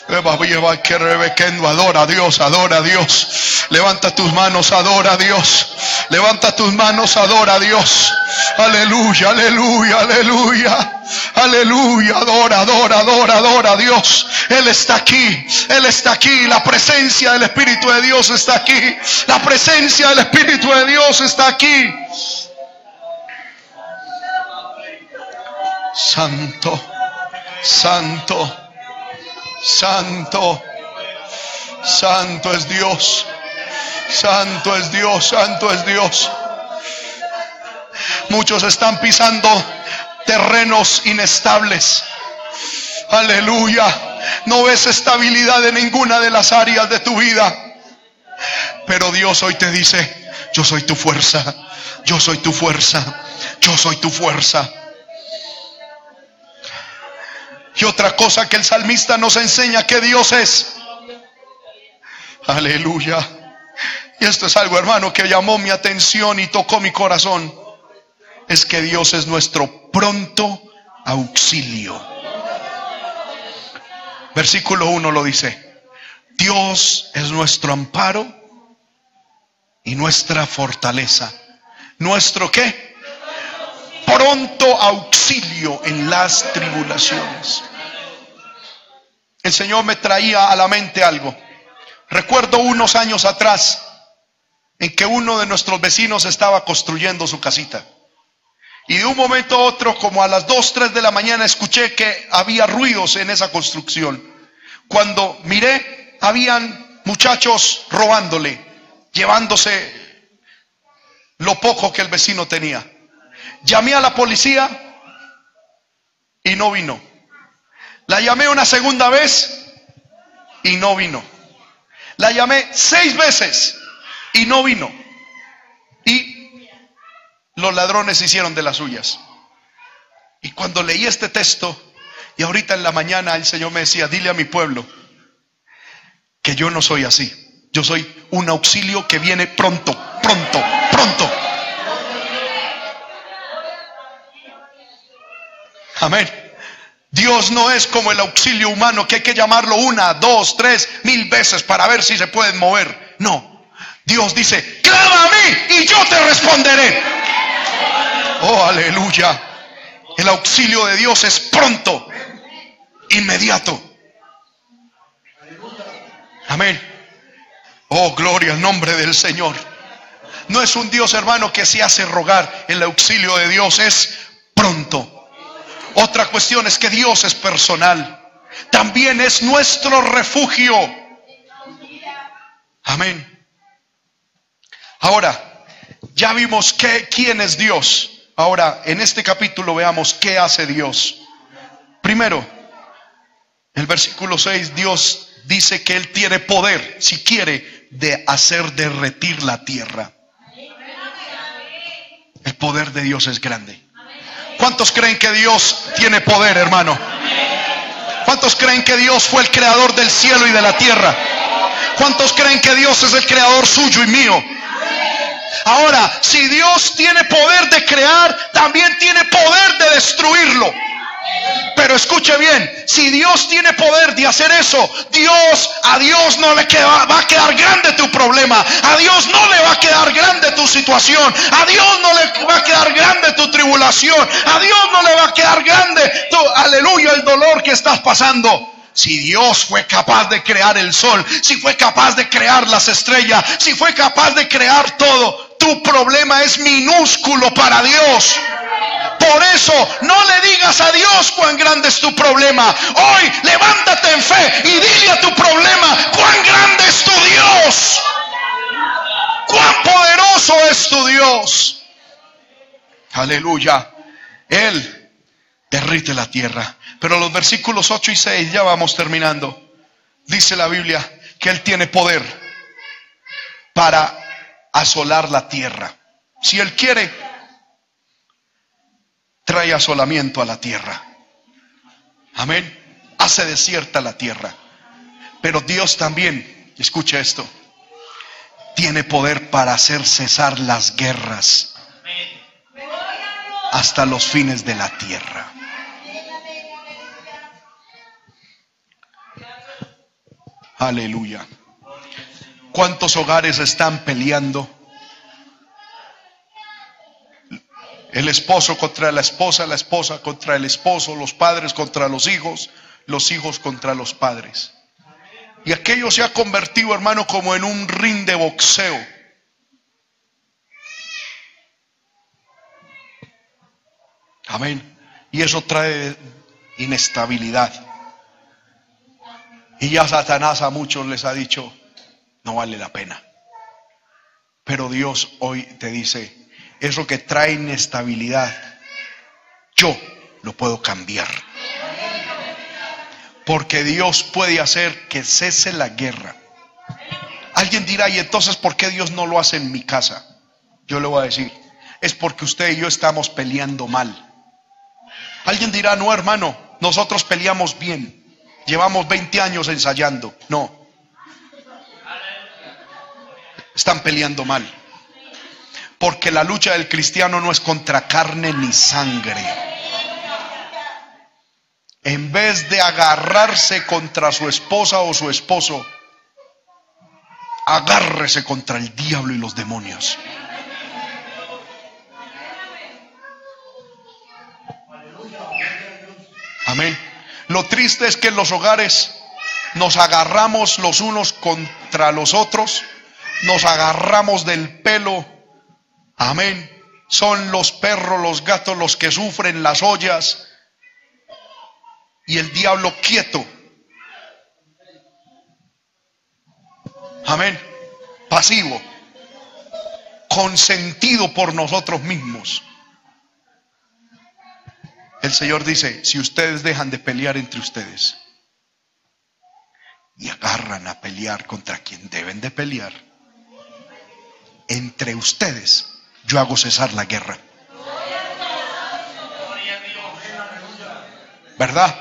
Adora a Dios, adora a Dios. Levanta tus manos, adora a Dios. Levanta tus manos, adora a Dios. Aleluya, aleluya, aleluya. Aleluya, adora, adora, adora, adora a Dios. Él está aquí, Él está aquí. La presencia del Espíritu de Dios está aquí. La presencia del Espíritu de Dios está aquí. Santo, santo, santo, santo es Dios. Santo es Dios, santo es Dios. Muchos están pisando terrenos inestables. Aleluya. No ves estabilidad en ninguna de las áreas de tu vida. Pero Dios hoy te dice, yo soy tu fuerza, yo soy tu fuerza, yo soy tu fuerza. Y otra cosa que el salmista nos enseña que Dios es. Aleluya. Y esto es algo, hermano, que llamó mi atención y tocó mi corazón. Es que Dios es nuestro pronto auxilio. Versículo 1 lo dice. Dios es nuestro amparo y nuestra fortaleza. ¿Nuestro qué? Pronto auxilio en las tribulaciones. El Señor me traía a la mente algo. Recuerdo unos años atrás en que uno de nuestros vecinos estaba construyendo su casita. Y de un momento a otro, como a las 2, 3 de la mañana, escuché que había ruidos en esa construcción. Cuando miré, habían muchachos robándole, llevándose lo poco que el vecino tenía. Llamé a la policía y no vino. La llamé una segunda vez y no vino. La llamé seis veces y no vino. Y los ladrones hicieron de las suyas. Y cuando leí este texto, y ahorita en la mañana el Señor me decía, dile a mi pueblo que yo no soy así. Yo soy un auxilio que viene pronto, pronto, pronto. Amén. Dios no es como el auxilio humano que hay que llamarlo una, dos, tres, mil veces para ver si se pueden mover. No. Dios dice, clama a mí y yo te responderé. Oh, aleluya. El auxilio de Dios es pronto, inmediato. Amén. Oh, gloria al nombre del Señor. No es un Dios hermano que se hace rogar. El auxilio de Dios es pronto. Otra cuestión es que Dios es personal. También es nuestro refugio. Amén. Ahora, ya vimos que, quién es Dios. Ahora, en este capítulo veamos qué hace Dios. Primero, el versículo 6, Dios dice que Él tiene poder, si quiere, de hacer derretir la tierra. El poder de Dios es grande. ¿Cuántos creen que Dios tiene poder, hermano? ¿Cuántos creen que Dios fue el creador del cielo y de la tierra? ¿Cuántos creen que Dios es el creador suyo y mío? Ahora, si Dios tiene poder de crear, también tiene poder de destruirlo. Pero escuche bien, si Dios tiene poder de hacer eso, Dios, a Dios no le queda, va a quedar grande tu problema, a Dios no le va a quedar grande tu situación, a Dios no le va a quedar grande tu tribulación, a Dios no le va a quedar grande tu, aleluya, el dolor que estás pasando. Si Dios fue capaz de crear el sol, si fue capaz de crear las estrellas, si fue capaz de crear todo, tu problema es minúsculo para Dios. Por eso no le digas a Dios cuán grande es tu problema. Hoy levántate en fe y dile a tu problema cuán grande es tu Dios. Cuán poderoso es tu Dios. Aleluya. Él derrite la tierra. Pero los versículos 8 y 6, ya vamos terminando. Dice la Biblia que Él tiene poder para asolar la tierra. Si Él quiere, trae asolamiento a la tierra. Amén. Hace desierta la tierra. Pero Dios también, escucha esto, tiene poder para hacer cesar las guerras hasta los fines de la tierra. Aleluya. ¿Cuántos hogares están peleando? El esposo contra la esposa, la esposa contra el esposo, los padres contra los hijos, los hijos contra los padres. Y aquello se ha convertido, hermano, como en un ring de boxeo. Amén. Y eso trae inestabilidad. Y ya Satanás a muchos les ha dicho, no vale la pena. Pero Dios hoy te dice, eso que trae inestabilidad, yo lo puedo cambiar. Porque Dios puede hacer que cese la guerra. Alguien dirá, ¿y entonces por qué Dios no lo hace en mi casa? Yo le voy a decir, es porque usted y yo estamos peleando mal. Alguien dirá, no hermano, nosotros peleamos bien. Llevamos 20 años ensayando. No. Están peleando mal. Porque la lucha del cristiano no es contra carne ni sangre. En vez de agarrarse contra su esposa o su esposo, agárrese contra el diablo y los demonios. Amén. Lo triste es que en los hogares nos agarramos los unos contra los otros, nos agarramos del pelo Amén. Son los perros, los gatos los que sufren las ollas y el diablo quieto. Amén. Pasivo. Consentido por nosotros mismos. El Señor dice, si ustedes dejan de pelear entre ustedes y agarran a pelear contra quien deben de pelear, entre ustedes yo hago cesar la guerra. ¿Verdad?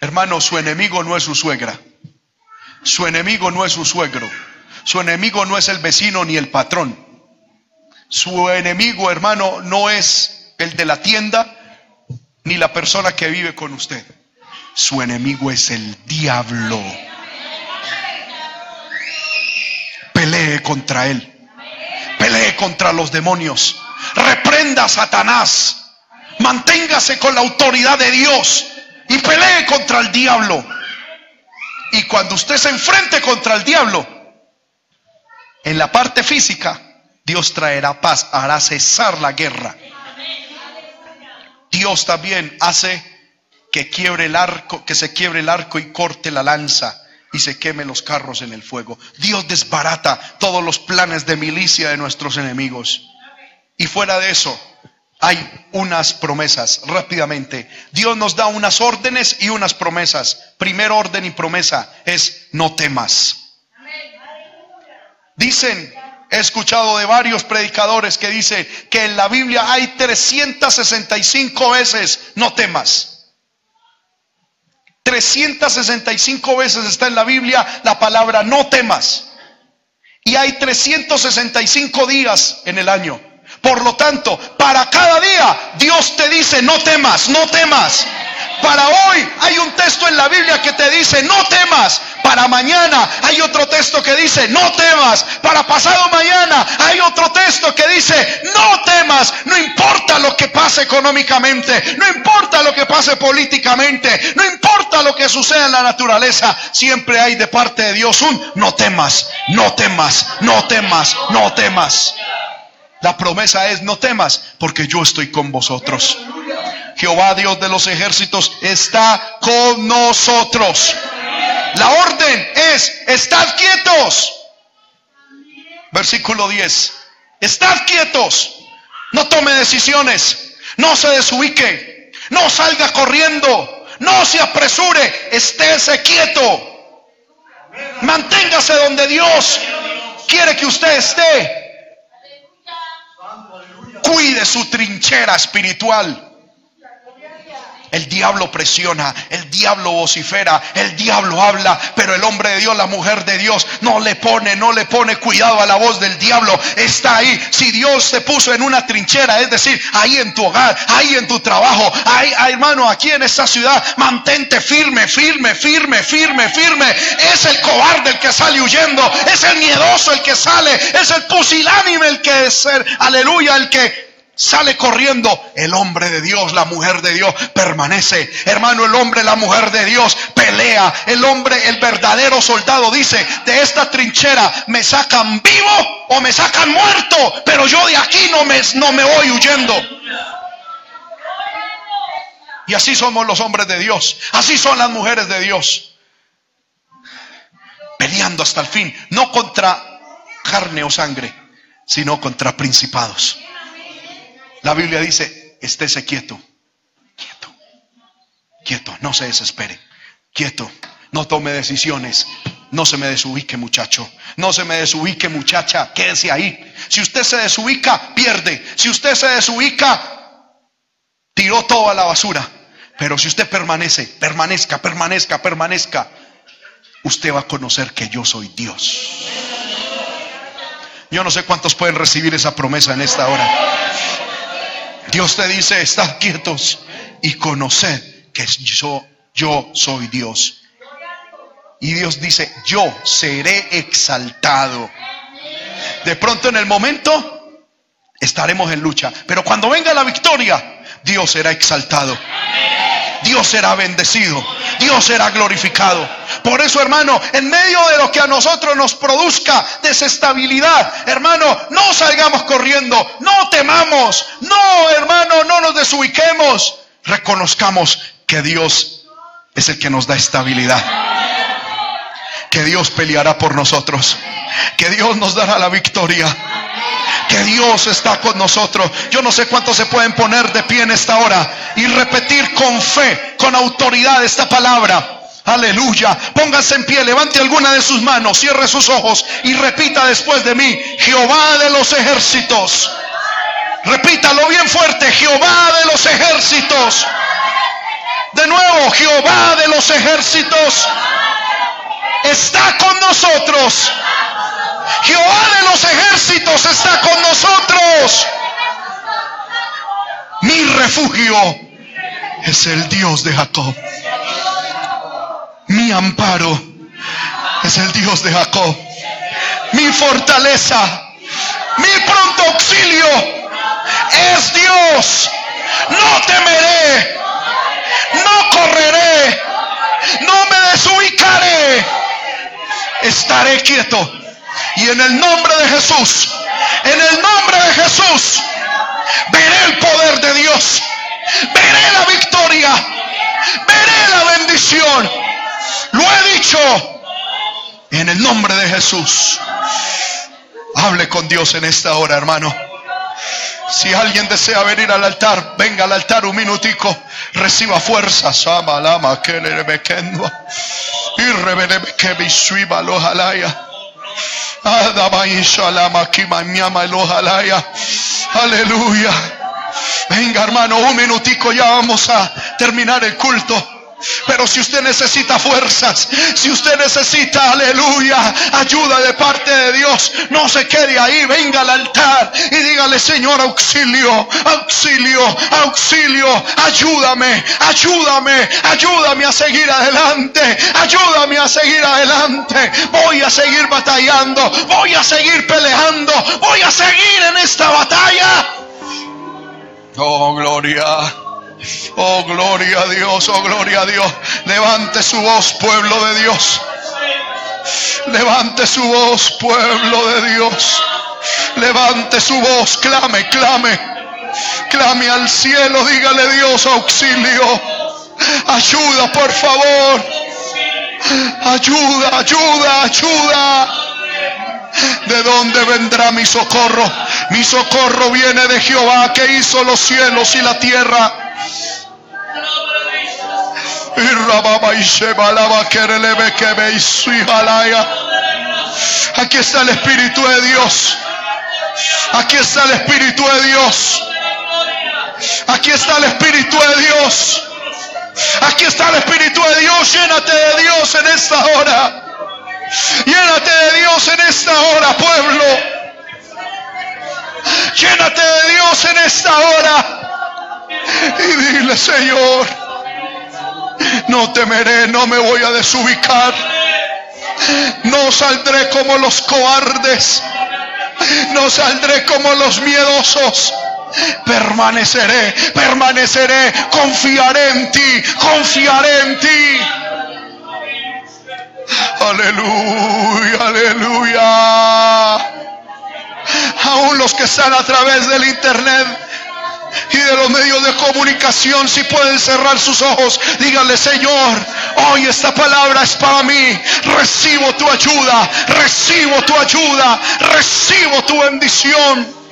Hermano, su enemigo no es su suegra. Su enemigo no es su suegro. Su enemigo no es el vecino ni el patrón. Su enemigo, hermano, no es el de la tienda ni la persona que vive con usted. Su enemigo es el diablo. Pelee contra él. Contra los demonios. Reprenda a Satanás. Manténgase con la autoridad de Dios y pelee contra el diablo. Y cuando usted se enfrente contra el diablo, en la parte física, Dios traerá paz, hará cesar la guerra. Dios también hace que quiebre el arco, que se quiebre el arco y corte la lanza y se quemen los carros en el fuego. Dios desbarata todos los planes de milicia de nuestros enemigos. Y fuera de eso, hay unas promesas rápidamente. Dios nos da unas órdenes y unas promesas. Primer orden y promesa es no temas. Dicen, he escuchado de varios predicadores que dicen que en la Biblia hay 365 veces no temas. 365 veces está en la Biblia la palabra no temas. Y hay 365 días en el año. Por lo tanto, para cada día Dios te dice, no temas, no temas. Para hoy hay un texto en la Biblia que te dice, no temas. Para mañana hay otro texto que dice, no temas. Para pasado mañana hay otro texto que dice, no temas. No importa lo que pase económicamente, no importa lo que pase políticamente, no importa lo que suceda en la naturaleza. Siempre hay de parte de Dios un, no temas, no temas, no temas, no temas. La promesa es, no temas, porque yo estoy con vosotros. Jehová Dios de los ejércitos está con nosotros. La orden es, estad quietos. Versículo 10. Estad quietos. No tome decisiones. No se desubique. No salga corriendo. No se apresure. Estése quieto. Manténgase donde Dios quiere que usted esté. Cuide su trinchera espiritual. El diablo presiona, el diablo vocifera, el diablo habla, pero el hombre de Dios, la mujer de Dios, no le pone, no le pone cuidado a la voz del diablo. Está ahí. Si Dios te puso en una trinchera, es decir, ahí en tu hogar, ahí en tu trabajo, ahí, hermano, aquí en esta ciudad, mantente firme, firme, firme, firme, firme. Es el cobarde el que sale huyendo, es el miedoso el que sale, es el pusilánime el que es, aleluya, el que Sale corriendo el hombre de Dios, la mujer de Dios permanece. Hermano, el hombre, la mujer de Dios pelea. El hombre, el verdadero soldado dice, de esta trinchera me sacan vivo o me sacan muerto, pero yo de aquí no me, no me voy huyendo. Y así somos los hombres de Dios, así son las mujeres de Dios. Peleando hasta el fin, no contra carne o sangre, sino contra principados la Biblia dice, estése quieto, quieto, quieto, no se desespere, quieto, no tome decisiones, no se me desubique muchacho, no se me desubique muchacha, quédese ahí. Si usted se desubica, pierde. Si usted se desubica, tiró todo a la basura. Pero si usted permanece, permanezca, permanezca, permanezca, usted va a conocer que yo soy Dios. Yo no sé cuántos pueden recibir esa promesa en esta hora. Dios te dice, estad quietos y conoced que yo, yo soy Dios. Y Dios dice, yo seré exaltado. De pronto en el momento estaremos en lucha, pero cuando venga la victoria, Dios será exaltado. Dios será bendecido, Dios será glorificado. Por eso, hermano, en medio de lo que a nosotros nos produzca desestabilidad, hermano, no salgamos corriendo, no temamos, no, hermano, no nos desubiquemos. Reconozcamos que Dios es el que nos da estabilidad. Que Dios peleará por nosotros. Que Dios nos dará la victoria que Dios está con nosotros. Yo no sé cuántos se pueden poner de pie en esta hora y repetir con fe, con autoridad esta palabra. Aleluya. Póngase en pie, levante alguna de sus manos, cierre sus ojos y repita después de mí, Jehová de los ejércitos. Repítalo bien fuerte, Jehová de los ejércitos. De nuevo, Jehová de los ejércitos está con nosotros Jehová de los ejércitos está con nosotros. Mi refugio es el Dios de Jacob. Mi amparo es el Dios de Jacob. Mi fortaleza, mi pronto auxilio es Dios. No temeré, no correré, no me desubicaré. Estaré quieto y en el nombre de Jesús, en el nombre de Jesús, veré el poder de Dios. Veré la victoria. Veré la bendición. Lo he dicho En el nombre de Jesús. Hable con Dios en esta hora, hermano. Si alguien desea venir al altar, venga al altar un minutico. Reciba fuerza. Sama lama que le Y revele que bisuiba lo jalaya. Aleluya. Venga hermano, un minutico ya vamos a terminar el culto. Pero si usted necesita fuerzas, si usted necesita, aleluya, ayuda de parte de Dios, no se quede ahí, venga al altar y dígale, Señor, auxilio, auxilio, auxilio, ayúdame, ayúdame, ayúdame a seguir adelante, ayúdame a seguir adelante. Voy a seguir batallando, voy a seguir peleando, voy a seguir en esta batalla. Oh, gloria. Oh, gloria a Dios, oh, gloria a Dios. Levante su voz, pueblo de Dios. Levante su voz, pueblo de Dios. Levante su voz, clame, clame. Clame al cielo, dígale Dios auxilio. Ayuda, por favor. Ayuda, ayuda, ayuda. ¿De dónde vendrá mi socorro? Mi socorro viene de Jehová que hizo los cielos y la tierra. Aquí está el Espíritu de Dios. Aquí está el Espíritu de Dios. Aquí está el Espíritu de Dios. Aquí está el Espíritu de Dios. Llénate de Dios en esta hora. Llénate de Dios en esta hora, pueblo. Llénate de Dios en esta hora. Y dile, Señor, no temeré, no me voy a desubicar. No saldré como los cobardes. No saldré como los miedosos. Permaneceré, permaneceré, confiaré en ti, confiaré en ti. Aleluya, aleluya. Aún los que están a través del internet y de los medios de comunicación, si pueden cerrar sus ojos, díganle, Señor, hoy esta palabra es para mí. Recibo tu ayuda, recibo tu ayuda, recibo tu bendición.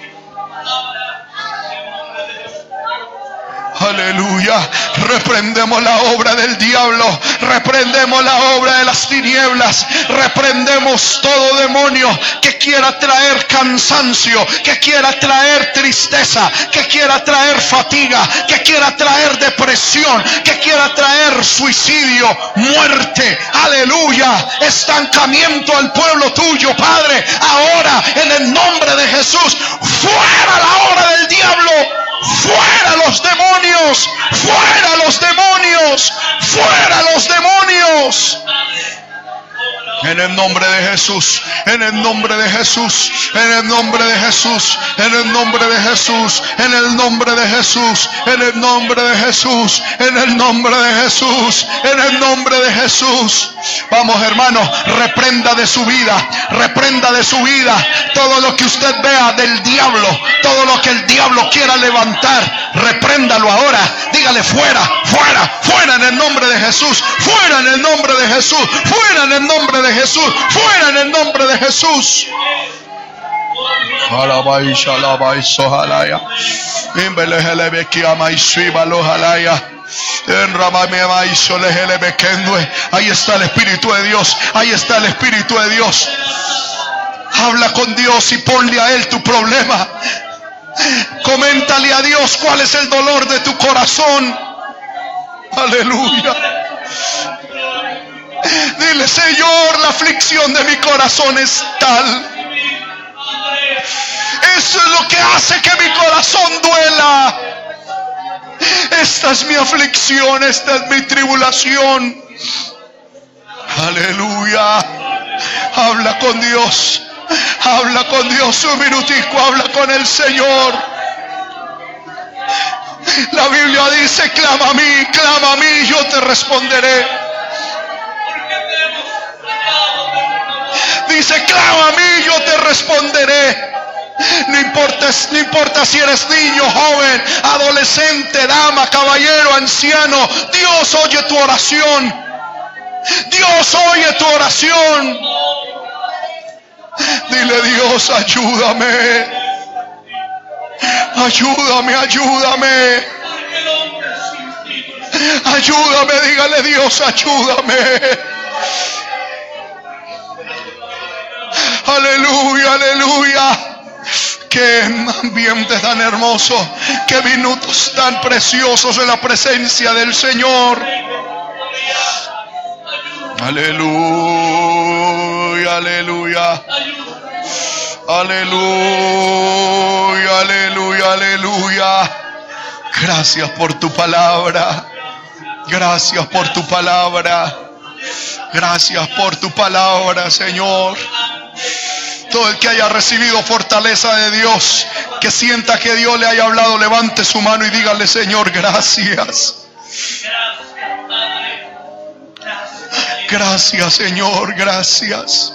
Aleluya. Reprendemos la obra del diablo. Reprendemos la obra de las tinieblas. Reprendemos todo demonio que quiera traer cansancio, que quiera traer tristeza, que quiera traer fatiga, que quiera traer depresión, que quiera traer suicidio, muerte. Aleluya. Estancamiento al pueblo tuyo, Padre. Ahora, en el nombre de Jesús, fuera la obra del diablo Fuera los demonios, fuera los demonios, fuera los demonios. En el nombre de Jesús, en el nombre de Jesús, en el nombre de Jesús, en el nombre de Jesús, en el nombre de Jesús, en el nombre de Jesús, en el nombre de Jesús, en el nombre de Jesús. Vamos hermano, reprenda de su vida, reprenda de su vida todo lo que usted vea del diablo, todo lo que el diablo quiera levantar, repréndalo ahora. Dígale fuera, fuera, fuera en el nombre de Jesús, fuera en el nombre de Jesús, fuera en el nombre de Jesús. Fuera en el nombre de Jesús. Ahí está el Espíritu de Dios. Ahí está el Espíritu de Dios. Habla con Dios y ponle a Él tu problema. Coméntale a Dios cuál es el dolor de tu corazón. Aleluya. Dile, Señor, la aflicción de mi corazón es tal. Eso es lo que hace que mi corazón duela. Esta es mi aflicción, esta es mi tribulación. Aleluya. Habla con Dios. Habla con Dios un minutico, habla con el Señor. La Biblia dice, clama a mí, clama a mí, yo te responderé. Dice, clama a mí, yo te responderé. No importa, si eres niño, joven, adolescente, dama, caballero, anciano. Dios oye tu oración. Dios oye tu oración. Dile Dios, ayúdame. Ayúdame, ayúdame. Ayúdame, dígale Dios, ayúdame. Aleluya, aleluya. Qué ambiente tan hermoso. Qué minutos tan preciosos en la presencia del Señor. Aleluya, aleluya. Aleluya, aleluya, aleluya. Gracias por tu palabra. Gracias por tu palabra. Gracias por tu palabra, Señor. Todo el que haya recibido fortaleza de Dios, que sienta que Dios le haya hablado, levante su mano y dígale, Señor, gracias. Gracias, Señor, gracias.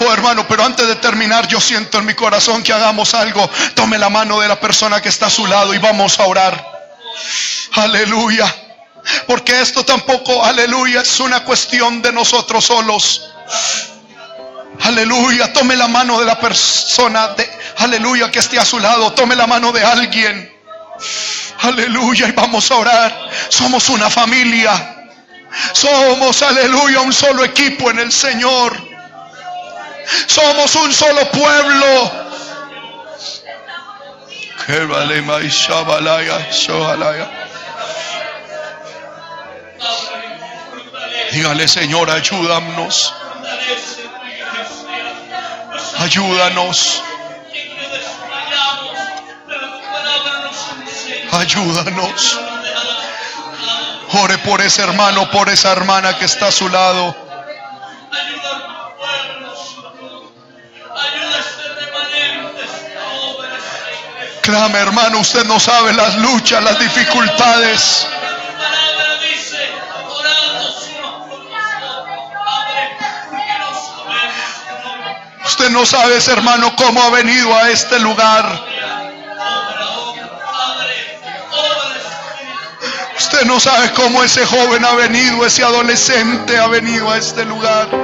Oh hermano, pero antes de terminar, yo siento en mi corazón que hagamos algo. Tome la mano de la persona que está a su lado y vamos a orar. Aleluya. Porque esto tampoco, aleluya, es una cuestión de nosotros solos. Aleluya, tome la mano de la persona de, aleluya, que esté a su lado. Tome la mano de alguien. Aleluya, y vamos a orar. Somos una familia. Somos, aleluya, un solo equipo en el Señor. Somos un solo pueblo. Dígale, Señor, ayúdanos. Ayúdanos. Ayúdanos. Ore por ese hermano, por esa hermana que está a su lado. Clame, hermano, usted no sabe las luchas, las dificultades. Usted no sabe, hermano, cómo ha venido a este lugar. Usted no sabe cómo ese joven ha venido, ese adolescente ha venido a este lugar.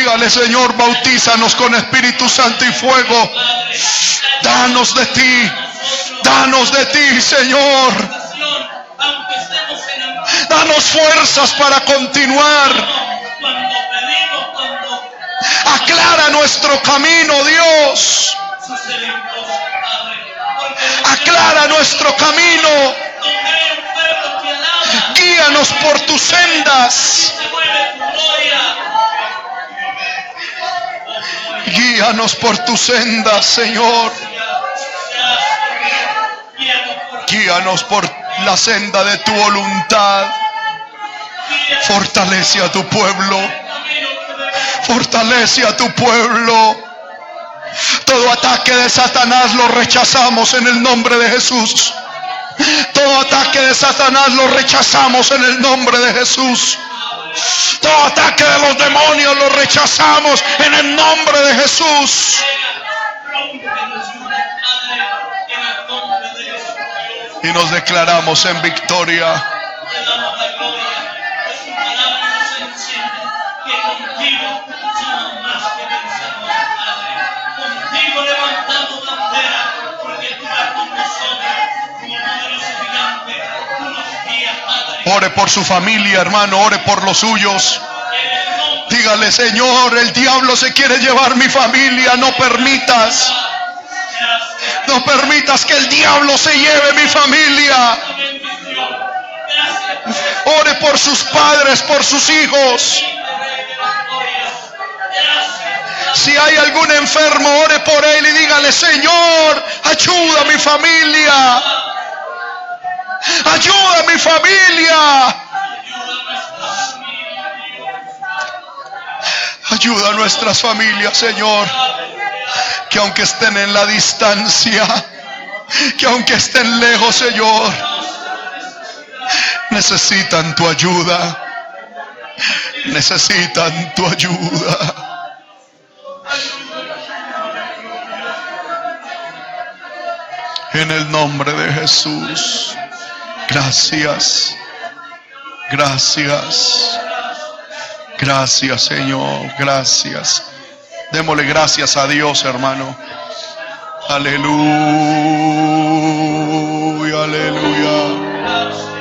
Dígale, Señor, bautízanos con Espíritu Santo y fuego. Danos de ti. Danos de ti, Señor. Danos fuerzas para continuar. Aclara nuestro camino, Dios. Aclara nuestro camino. Guíanos por tus sendas. Guíanos por tus sendas, Señor. Guíanos por la senda de tu voluntad. Fortalece a tu pueblo. Fortalece a tu pueblo. Todo ataque de Satanás lo rechazamos en el nombre de Jesús. Todo ataque de Satanás lo rechazamos en el nombre de Jesús. Todo ataque de los demonios lo rechazamos en el nombre de Jesús. Y nos declaramos en victoria. Ore por su familia, hermano, ore por los suyos. Dígale, Señor, el diablo se quiere llevar mi familia, no permitas. No permitas que el diablo se lleve mi familia. Ore por sus padres, por sus hijos. Si hay algún enfermo, ore por él y dígale, Señor, ayuda a mi familia. Ayuda a mi familia. Ayuda a nuestras familias, Señor. Que aunque estén en la distancia, que aunque estén lejos, Señor, necesitan tu ayuda. Necesitan tu ayuda. En el nombre de Jesús. Gracias. Gracias. Gracias, Señor. Gracias. Démosle gracias a Dios, hermano. Aleluya, aleluya.